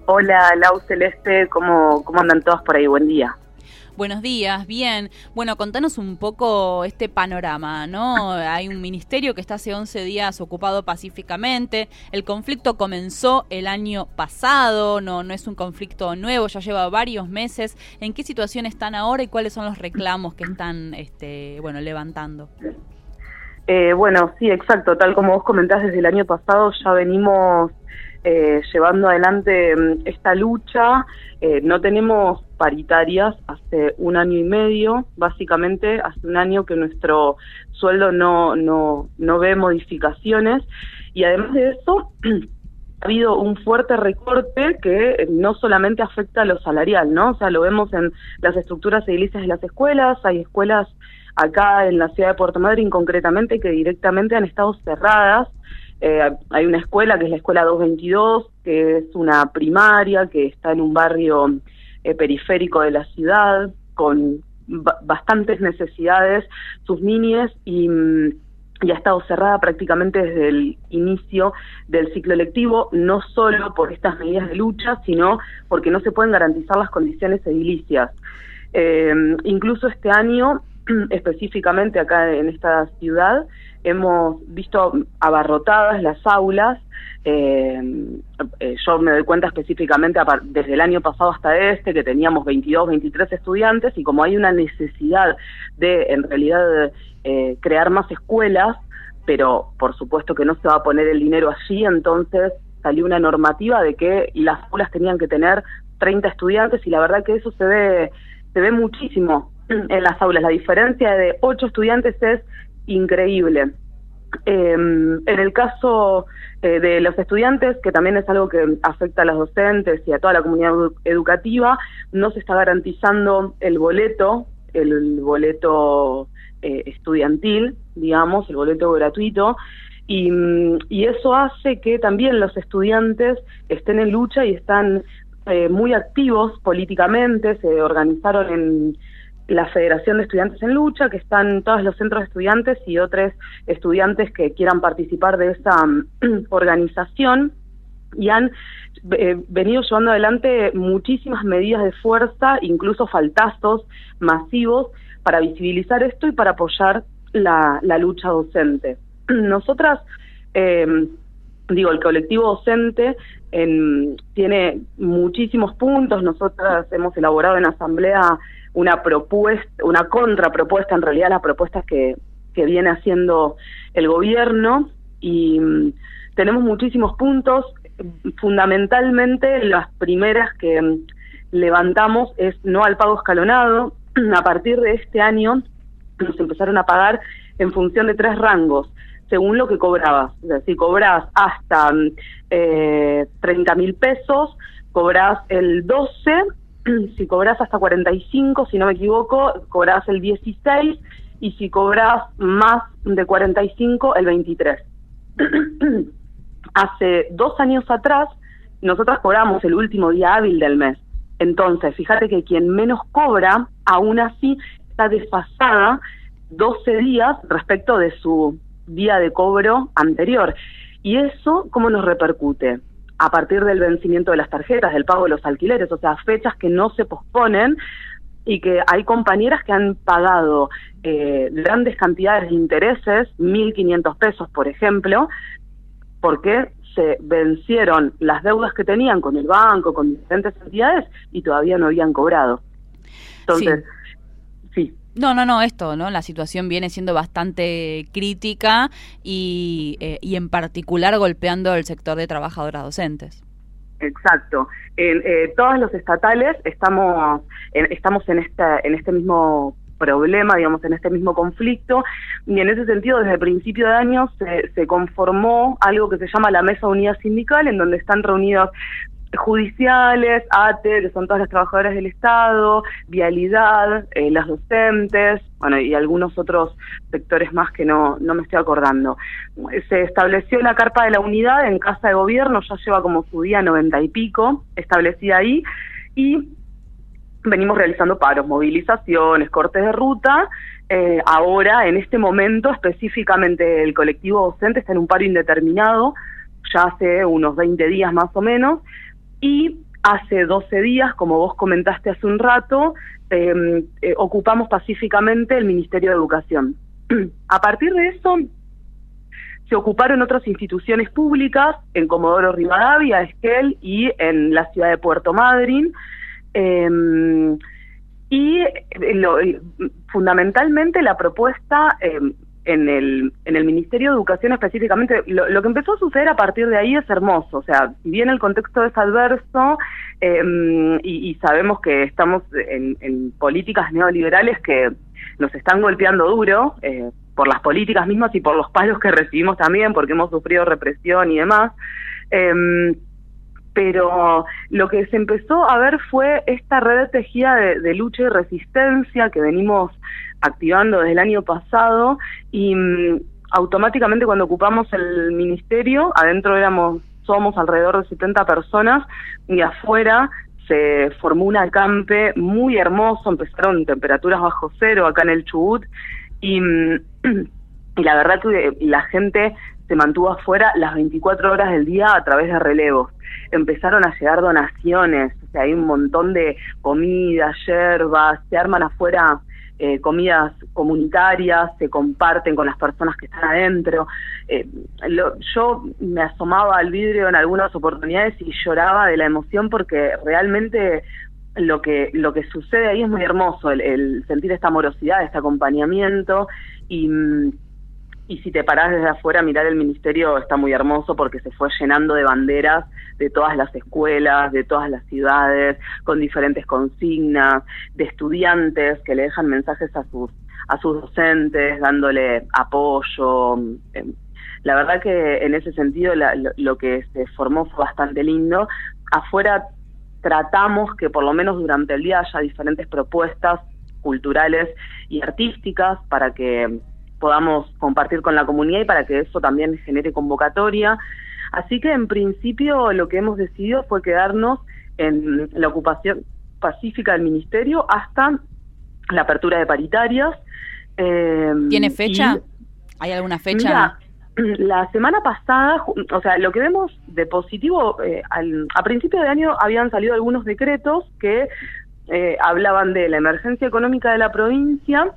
Hola, Lau Celeste, ¿cómo, ¿cómo andan todos por ahí? Buen día. Buenos días, bien. Bueno, contanos un poco este panorama, ¿no? Hay un ministerio que está hace 11 días ocupado pacíficamente. El conflicto comenzó el año pasado, no, no es un conflicto nuevo, ya lleva varios meses. ¿En qué situación están ahora y cuáles son los reclamos que están, este, bueno, levantando? Eh, bueno, sí, exacto. Tal como vos comentás, desde el año pasado ya venimos eh, llevando adelante mm, esta lucha. Eh, no tenemos paritarias hace un año y medio, básicamente hace un año que nuestro sueldo no, no, no ve modificaciones y además de eso *clears throat* ha habido un fuerte recorte que no solamente afecta a lo salarial, ¿no? O sea, lo vemos en las estructuras edilicias de las escuelas, hay escuelas acá en la ciudad de Puerto Madryn concretamente que directamente han estado cerradas. Eh, hay una escuela que es la escuela 222, que es una primaria que está en un barrio eh, periférico de la ciudad con ba- bastantes necesidades, sus niñes y mm, y ha estado cerrada prácticamente desde el inicio del ciclo lectivo, no solo por estas medidas de lucha, sino porque no se pueden garantizar las condiciones edilicias. Eh, incluso este año, *clears throat* específicamente acá en esta ciudad, hemos visto abarrotadas las aulas. eh, eh, yo me doy cuenta específicamente desde el año pasado hasta este, que teníamos 22, 23 estudiantes, y como hay una necesidad de, en realidad, eh, crear más escuelas, pero por supuesto que no se va a poner el dinero allí, entonces salió una normativa de que las aulas tenían que tener 30 estudiantes y la verdad que eso se ve se ve muchísimo en las aulas. La diferencia de 8 estudiantes es increíble. Eh, en el caso eh, de los estudiantes, que también es algo que afecta a los docentes y a toda la comunidad edu- educativa, no se está garantizando el boleto, el boleto eh, estudiantil, digamos, el boleto gratuito, y, y eso hace que también los estudiantes estén en lucha y están eh, muy activos políticamente, se organizaron en la Federación de Estudiantes en Lucha, que están todos los centros de estudiantes y otros estudiantes que quieran participar de esa mm, *clears throat* organización. y han eh, venido llevando adelante muchísimas medidas de fuerza, incluso faltazos masivos, para visibilizar esto y para apoyar la, la lucha docente. *clears throat* Nosotras, eh, digo, el colectivo docente en- tiene muchísimos puntos. Nosotras hemos elaborado en asamblea una propuesta, una contrapropuesta, en realidad la propuesta que, que viene haciendo el gobierno y mm, tenemos muchísimos puntos. Fundamentalmente las primeras que mm, levantamos es no al pago escalonado. *clears throat* A partir de este año nos empezaron a pagar en función de tres rangos, según lo que cobrabas. Es decir, cobras hasta mm, eh, 30 mil pesos, cobras el 12, *clears throat* si cobras hasta 45, si no me equivoco, cobras el 16 y si cobras más de 45, el 23. *clears throat* Hace dos años atrás, nosotras cobramos el último día hábil del mes. Entonces, fíjate que quien menos cobra, aún así está desfasada 12 días respecto de su día de cobro anterior. ¿Y eso cómo nos repercute? A partir del vencimiento de las tarjetas, del pago de los alquileres, o sea, fechas que no se posponen y que hay compañeras que han pagado eh, grandes cantidades de intereses, 1.500 pesos, por ejemplo, porque se vencieron las deudas que tenían con el banco, con diferentes entidades y todavía no habían cobrado. Entonces, sí. No, no, no, esto, ¿no? La situación viene siendo bastante crítica y, eh, y en particular golpeando el sector de trabajadoras docentes. Exacto. En eh, todos los estatales estamos en, estamos en en este mismo problema, digamos, en este mismo conflicto, y en ese sentido, desde el principio de año se, se conformó algo que se llama la Mesa Unida Sindical, en donde están reunidos judiciales, ATE, que son todas las trabajadoras del Estado, Vialidad, eh, las docentes, bueno, y algunos otros sectores más que no, no me estoy acordando. Se estableció la carpa de la unidad en Casa de Gobierno, ya lleva como su día noventa y pico establecida ahí, y venimos realizando paros, movilizaciones, cortes de ruta. Eh, ahora, en este momento, específicamente el colectivo docente está en un paro indeterminado, ya hace unos 20 días más o menos, y hace 12 días, como vos comentaste hace un rato, eh, eh, ocupamos pacíficamente el Ministerio de Educación. *clears throat* A partir de eso, se ocuparon otras instituciones públicas en Comodoro Rivadavia, Esquel y en la ciudad de Puerto Madryn. Eh, y eh, lo- eh, fundamentalmente la propuesta eh, en, el, en el Ministerio de Educación específicamente, lo, lo que empezó a suceder a partir de ahí es hermoso. O sea, si bien el contexto es adverso eh, y, y sabemos que estamos en, en políticas neoliberales que nos están golpeando duro eh, por las políticas mismas y por los palos que recibimos también, porque hemos sufrido represión y demás. Em, pero lo que se empezó a ver fue esta red tejida de, de lucha y resistencia que venimos activando desde el año pasado y mm, automáticamente cuando ocupamos el ministerio, adentro éramos, somos alrededor de 70 personas y afuera se formó un acampe muy hermoso, empezaron temperaturas bajo cero acá en el Chubut y, mm, *clears throat* y la verdad que la gente se mantuvo afuera las 24 horas del día a través de relevos. Empezaron a llegar donaciones, o sea, hay un montón de comidas, yerbas, se arman afuera eh, comidas comunitarias, se comparten con las personas que están adentro. Eh, yo me asomaba al vidrio en algunas oportunidades y lloraba de la emoción porque realmente lo que lo que sucede ahí es muy hermoso, el, el sentir esta amorosidad, este acompañamiento y mm, y si te parás desde afuera, mirar el ministerio está muy hermoso porque se fue llenando de banderas de todas las escuelas, de todas las ciudades, con diferentes consignas, de estudiantes que le dejan mensajes a sus a sus docentes, dándole apoyo. Eh, La verdad que en ese sentido la- lo, lo que se formó fue bastante lindo. Afuera tratamos que por lo menos durante el día haya diferentes propuestas culturales y artísticas para que podamos compartir con la comunidad y para que eso también genere convocatoria. Así que en principio lo que hemos decidido fue quedarnos en la ocupación pacífica del ministerio hasta la apertura de paritarias. eh, ¿Tiene fecha? y- ¿Hay alguna fecha? Mira, la semana pasada, o sea, lo que vemos de positivo, eh, al- a principio de año habían salido algunos decretos que eh, hablaban de la emergencia económica de la provincia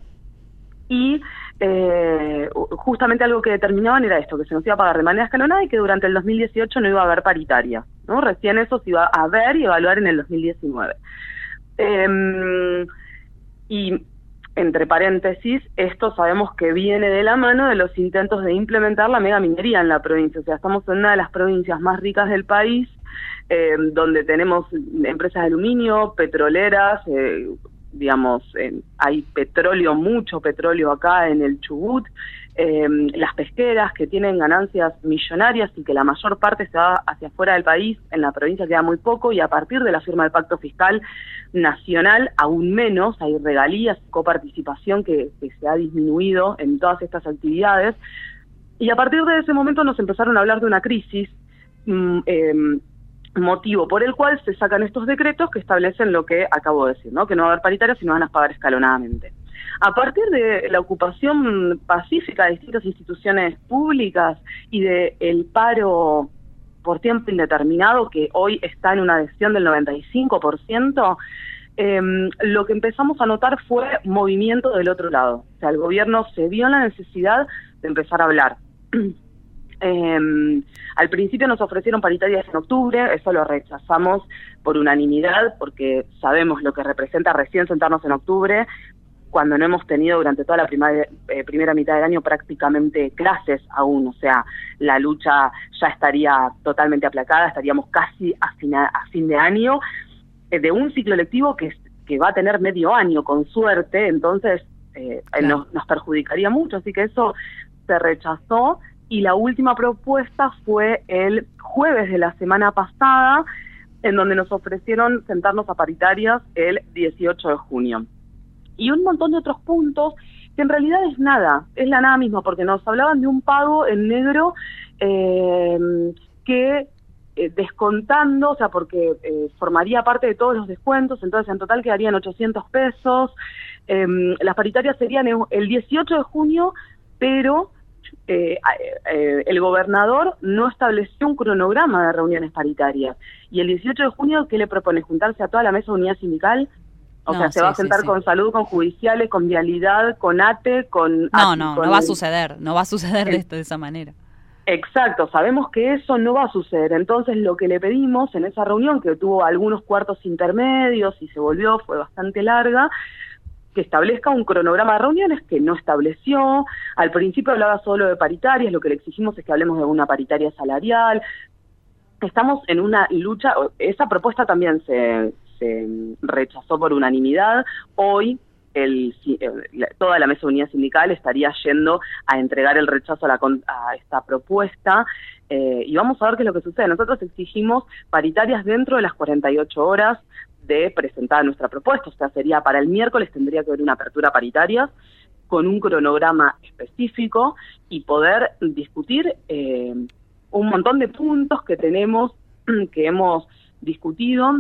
y eh, justamente algo que determinaban era esto, que se nos iba a pagar de manera escalonada y que durante el 2018 no iba a haber paritaria, ¿no? Recién eso se iba a ver y evaluar en el 2019. Em, y entre paréntesis, esto sabemos que viene de la mano de los intentos de implementar la mega minería en la provincia. O sea, estamos en una de las provincias más ricas del país, eh, donde tenemos empresas de aluminio, petroleras, eh, digamos, eh, hay petróleo, mucho petróleo acá en el Chubut, eh, las pesqueras que tienen ganancias millonarias y que la mayor parte se va hacia afuera del país, en la provincia queda muy poco y a partir de la firma del pacto fiscal nacional aún menos, hay regalías, coparticipación que, que se ha disminuido en todas estas actividades. Y a partir de ese momento nos empezaron a hablar de una crisis, mm, em, motivo por el cual se sacan estos decretos que establecen lo que acabo de decir, ¿no? que no va a haber paritarias y no van a pagar escalonadamente. A partir de la ocupación pacífica de distintas instituciones públicas y de el paro por tiempo indeterminado, que hoy está en una adhesión del 95%, eh, lo que empezamos a notar fue movimiento del otro lado. O sea, el gobierno se vio en la necesidad de empezar a hablar. Eh, al principio nos ofrecieron paritarias en octubre, eso lo rechazamos por unanimidad, porque sabemos lo que representa recién sentarnos en octubre, cuando no hemos tenido durante toda la primera, eh, primera mitad del año prácticamente clases aún, o sea, la lucha ya estaría totalmente aplacada, estaríamos casi a, fina- a fin de año eh, de un ciclo lectivo que, que va a tener medio año con suerte, entonces eh, nos, nos perjudicaría mucho, así que eso se rechazó y la última propuesta fue el jueves de la semana pasada, en donde nos ofrecieron sentarnos a paritarias el 18 de junio. Y un montón de otros puntos que en realidad es nada, es la nada misma, porque nos hablaban de un pago en negro eh, que eh, descontando, o sea, porque eh, formaría parte de todos los descuentos, entonces en total quedarían 800 pesos. Eh, las paritarias serían el- el 18 de junio, pero eh, eh, el gobernador no estableció un cronograma de reuniones paritarias. Y el 18 de junio, ¿qué le propone? ¿Juntarse a toda la mesa de unidad sindical? O No, sea, se sí, va a sentar sí. con salud, con judiciales, con vialidad, con ATE, con... No, ATI, no, con no va a suceder, no va a suceder de, esta- de esa manera. Exacto, sabemos que eso no va a suceder. Entonces, lo que le pedimos en esa reunión, que tuvo algunos cuartos intermedios y se volvió, fue bastante larga, que establezca un cronograma de reuniones que no estableció. Al principio hablaba solo de paritarias, lo que le exigimos es que hablemos de una paritaria salarial. Estamos en una lucha, esa propuesta también se, rechazó por unanimidad. Hoy el, eh, toda la mesa de unidad sindical estaría yendo a entregar el rechazo a, la a esta propuesta eh, y vamos a ver qué es lo que sucede. Nosotros exigimos paritarias dentro de las 48 horas de presentar nuestra propuesta, o sea, sería para el miércoles tendría que haber una apertura paritaria con un cronograma específico y poder discutir eh, un montón de puntos que tenemos, *clears throat* que hemos discutido,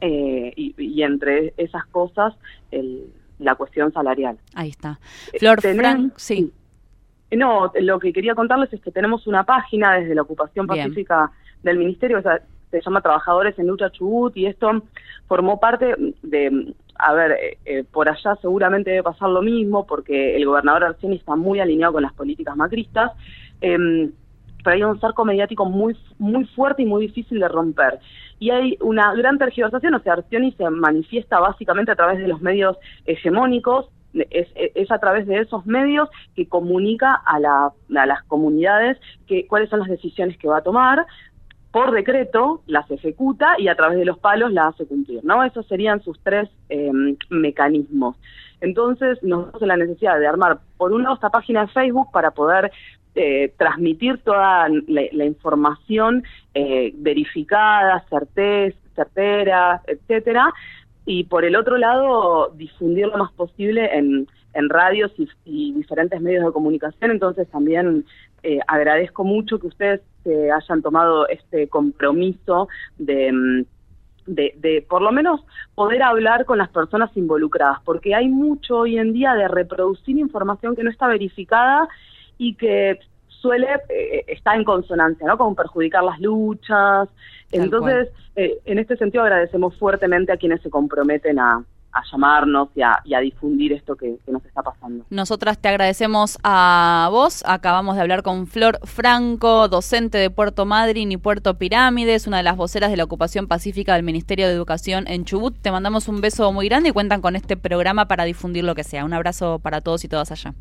eh, y, y entre esas cosas el- la cuestión salarial. Ahí está. Flor Tenem- Frank, sí. No, lo que quería contarles es que tenemos una página desde la ocupación Bien. pacífica del Ministerio, o sea, se llama Trabajadores en Lucha Chubut y esto formó parte de, a ver, eh, eh, por allá seguramente debe pasar lo mismo porque el gobernador Arcioni está muy alineado con las políticas macristas, em, pero hay un cerco mediático muy muy fuerte y muy difícil de romper. Y hay una gran tergiversación, o sea, Arcioni se manifiesta básicamente a través de los medios hegemónicos, es, es a través de esos medios que comunica a, la, las comunidades que, cuáles son las decisiones que va a tomar, por decreto las ejecuta y a través de los palos las hace cumplir, ¿no? Esos serían sus tres eh, mecanismos. Entonces, nos vemos en la necesidad de armar, por un lado, esta página de Facebook para poder eh, transmitir toda la, información eh, verificada, certez, certera, etcétera, y por el otro lado, difundir lo más posible en, en radios y diferentes medios de comunicación. Entonces, también eh, agradezco mucho que ustedes se hayan tomado este compromiso de, mm, de, de, por lo menos, poder hablar con las personas involucradas, porque hay mucho hoy en día de reproducir información que no está verificada y que suele eh, estar en consonancia, ¿no? Con perjudicar las luchas. Entonces, eh, en este sentido agradecemos fuertemente a quienes se comprometen a, a llamarnos y a, y a difundir esto que, que nos está pasando. Nosotras te agradecemos a vos. Acabamos de hablar con Flor Franco, docente de Puerto Madryn y Puerto Pirámides, una de las voceras de la ocupación pacífica del Ministerio de Educación en Chubut. Te mandamos un beso muy grande y cuentan con este programa para difundir lo que sea. Un abrazo para todos y todas allá.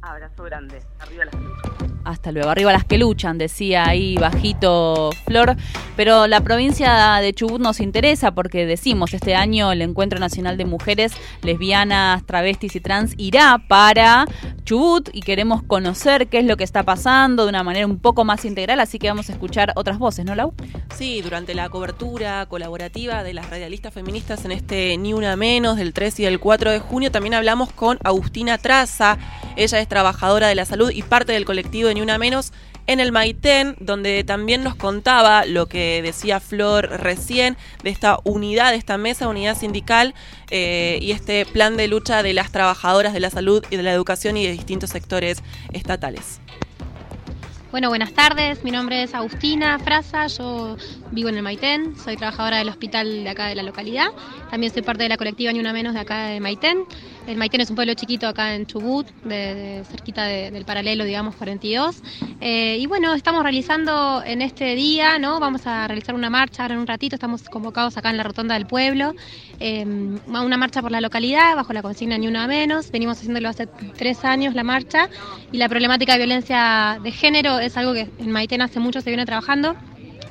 Abrazo grande. Arriba las Hasta luego. Arriba las que luchan, decía ahí bajito Flor. Pero la provincia de Chubut nos interesa porque decimos, este año el Encuentro Nacional de Mujeres Lesbianas, Travestis y Trans irá para Chubut y queremos conocer qué es lo que está pasando de una manera un poco más integral, así que vamos a escuchar otras voces, ¿no, Lau? Sí, durante la cobertura colaborativa de las radialistas feministas en este Ni Una Menos del 3 y del 4 de junio, también hablamos con Agustina Traza. Ella es trabajadora de la salud y parte del colectivo de Ni Una Menos en el Maitén, donde también nos contaba lo que decía Flor recién de esta unidad, de esta mesa, unidad sindical eh, y este plan de lucha de las trabajadoras de la salud y de la educación y de distintos sectores estatales. Bueno, buenas tardes. Mi nombre es Agustina Fraza. Yo vivo en el Maitén. Soy trabajadora del hospital de acá de la localidad. También soy parte de la colectiva Ni Una Menos de acá de Maitén. El Maitén es un pueblo chiquito acá en Chubut, de, cerquita de- del paralelo, digamos, 42. Eh, y bueno, estamos realizando en este día, ¿no? Vamos a realizar una marcha ahora en un ratito. Estamos convocados acá en la rotonda del pueblo. Eh, una marcha por la localidad, bajo la consigna Ni Una Menos. Venimos haciéndolo hace tres años la marcha. Y la problemática de violencia de género es algo que en Maitén hace mucho se viene trabajando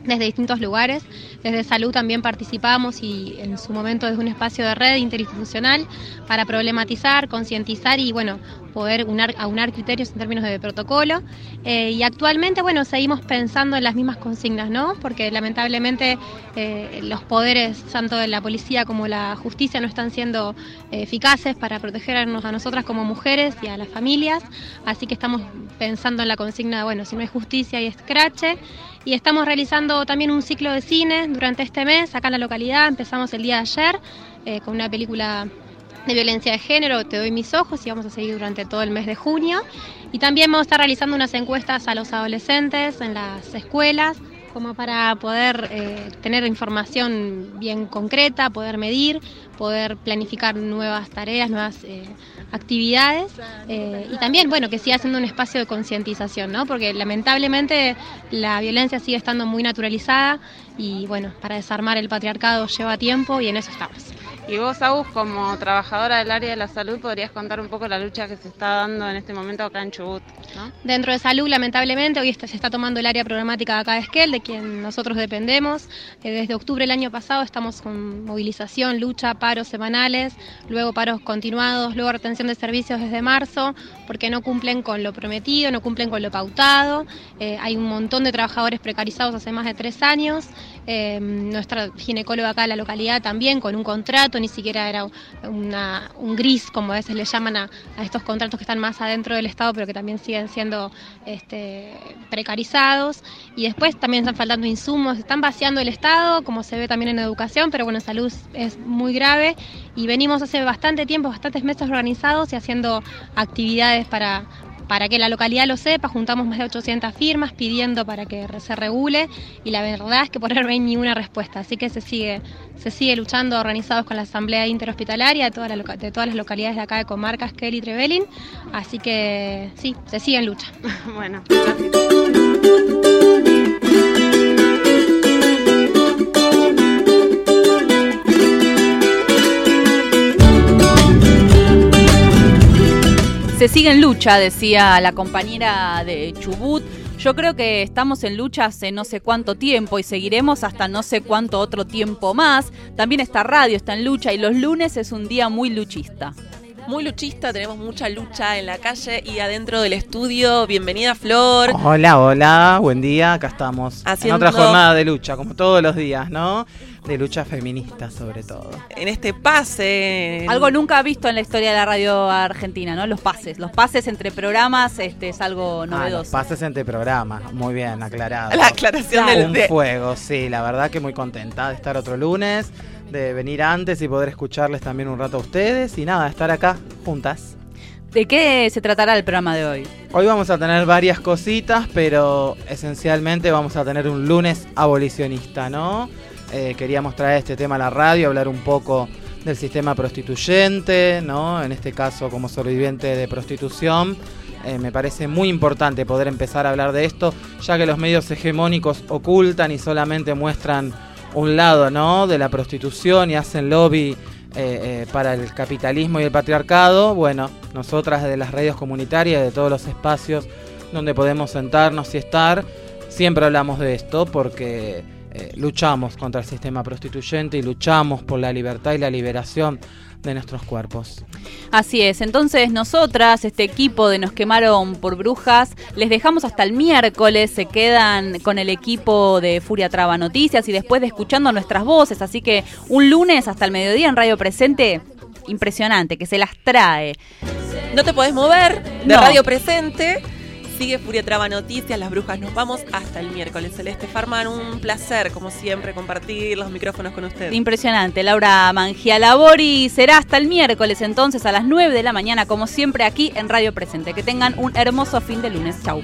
desde distintos lugares. Desde salud también participamos y en su momento desde un espacio de red interinstitucional para problematizar, concientizar y bueno, poder unar, aunar criterios en términos de protocolo. Eh, y actualmente, bueno, seguimos pensando en las mismas consignas, ¿no? Porque lamentablemente eh, los poderes, tanto de la policía como la justicia, no están siendo eh, eficaces para protegernos a nosotras como mujeres y a las familias. Así que estamos pensando en la consigna, bueno, si no hay justicia hay escrache. Y estamos realizando también un ciclo de cine durante este mes acá en la localidad. Empezamos el día de ayer eh, con una película de violencia de género, Te doy mis ojos, y vamos a seguir durante todo el mes de junio. Y también vamos a estar realizando unas encuestas a los adolescentes en las escuelas, como para poder eh, tener información bien concreta, poder medir, poder planificar nuevas tareas, nuevas eh, actividades eh, y también, bueno, que siga siendo un espacio de concientización, ¿no? Porque lamentablemente la violencia sigue estando muy naturalizada y, bueno, para desarmar el patriarcado lleva tiempo y en eso estamos. Y vos, Agus, como trabajadora del área de la salud, podrías contar un poco la lucha que se está dando en este momento acá en Chubut. Dentro de salud, lamentablemente, hoy se está tomando el área programática de acá de Esquel, de quien nosotros dependemos. Eh, desde octubre del año pasado estamos con movilización, lucha, paros semanales, luego paros continuados, luego retención de servicios desde marzo, porque no cumplen con lo prometido, no cumplen con lo pautado. Eh, hay un montón de trabajadores precarizados hace más de tres años. Eh, nuestra ginecóloga acá de la localidad también con un contrato, ni siquiera era una- un gris, como a veces le llaman a, a estos contratos que están más adentro del Estado, pero que también siguen siendo este, precarizados. Y después también están faltando insumos, están vaciando el Estado, como se ve también en educación, pero bueno, en salud es muy grave. Y venimos hace bastante tiempo, bastantes meses organizados y haciendo actividades para para que la localidad lo sepa, juntamos más de 800 firmas pidiendo para que se regule y la verdad es que por ahora no hay ninguna respuesta, así que se sigue, se sigue luchando organizados con la Asamblea Interhospitalaria de, todas las localidades de acá de comarcas, Kelly y Trevelin, así que sí, se sigue en lucha. *laughs* bueno, Se sigue en lucha, decía la compañera de Chubut. Yo creo que estamos en lucha hace no sé cuánto tiempo y seguiremos hasta no sé cuánto otro tiempo más. También esta radio está en lucha y los lunes es un día muy luchista. Muy luchista, tenemos mucha lucha en la calle y adentro del estudio. Bienvenida Flor. Hola, hola, buen día, acá estamos Haciendo- en otra jornada de lucha, como todos los días, ¿no? De lucha feminista sobre todo. En este pase. Algo nunca visto en la historia de la radio argentina, ¿no? Los pases. Los pases entre programas este, es algo Ah, los novedoso. pases entre programas, muy bien, aclarado. La aclaración del- Un de- fuego, sí, la verdad que muy contenta de estar otro lunes, de venir antes y poder escucharles también un rato a ustedes y nada, estar acá juntas. ¿De qué se tratará el programa de hoy? Hoy vamos a tener varias cositas, pero esencialmente vamos a tener un lunes abolicionista, ¿no? Eh, queríamos traer este tema a la radio, hablar un poco del sistema prostituyente, ¿no? En este caso como sobreviviente de prostitución. Eh, me parece muy importante poder empezar a hablar de esto, ya que los medios hegemónicos ocultan y solamente muestran un lado, ¿no? De la prostitución y hacen lobby eh, eh, para el capitalismo y el patriarcado. Bueno, nosotras de las radios comunitarias, de todos los espacios donde podemos sentarnos y estar, siempre hablamos de esto porque eh, luchamos contra el sistema prostituyente y luchamos por la libertad y la liberación de nuestros cuerpos. Así es, entonces nosotras, este equipo de Nos quemaron por brujas, les dejamos hasta el miércoles, se quedan con el equipo de Furia Traba Noticias y después de escuchando nuestras voces, así que un lunes hasta el mediodía en Radio Presente, impresionante, que se las trae. No te podés mover de No. Radio Presente. Sigue Furia Traba Noticias, Las Brujas. Nos vamos hasta el miércoles. Celeste Farman, un placer, como siempre, compartir los micrófonos con ustedes. Impresionante, Laura Mangialabori. Será hasta el miércoles entonces a las 9 de la mañana, como siempre aquí en Radio Presente. Que tengan un hermoso fin de lunes. Chau.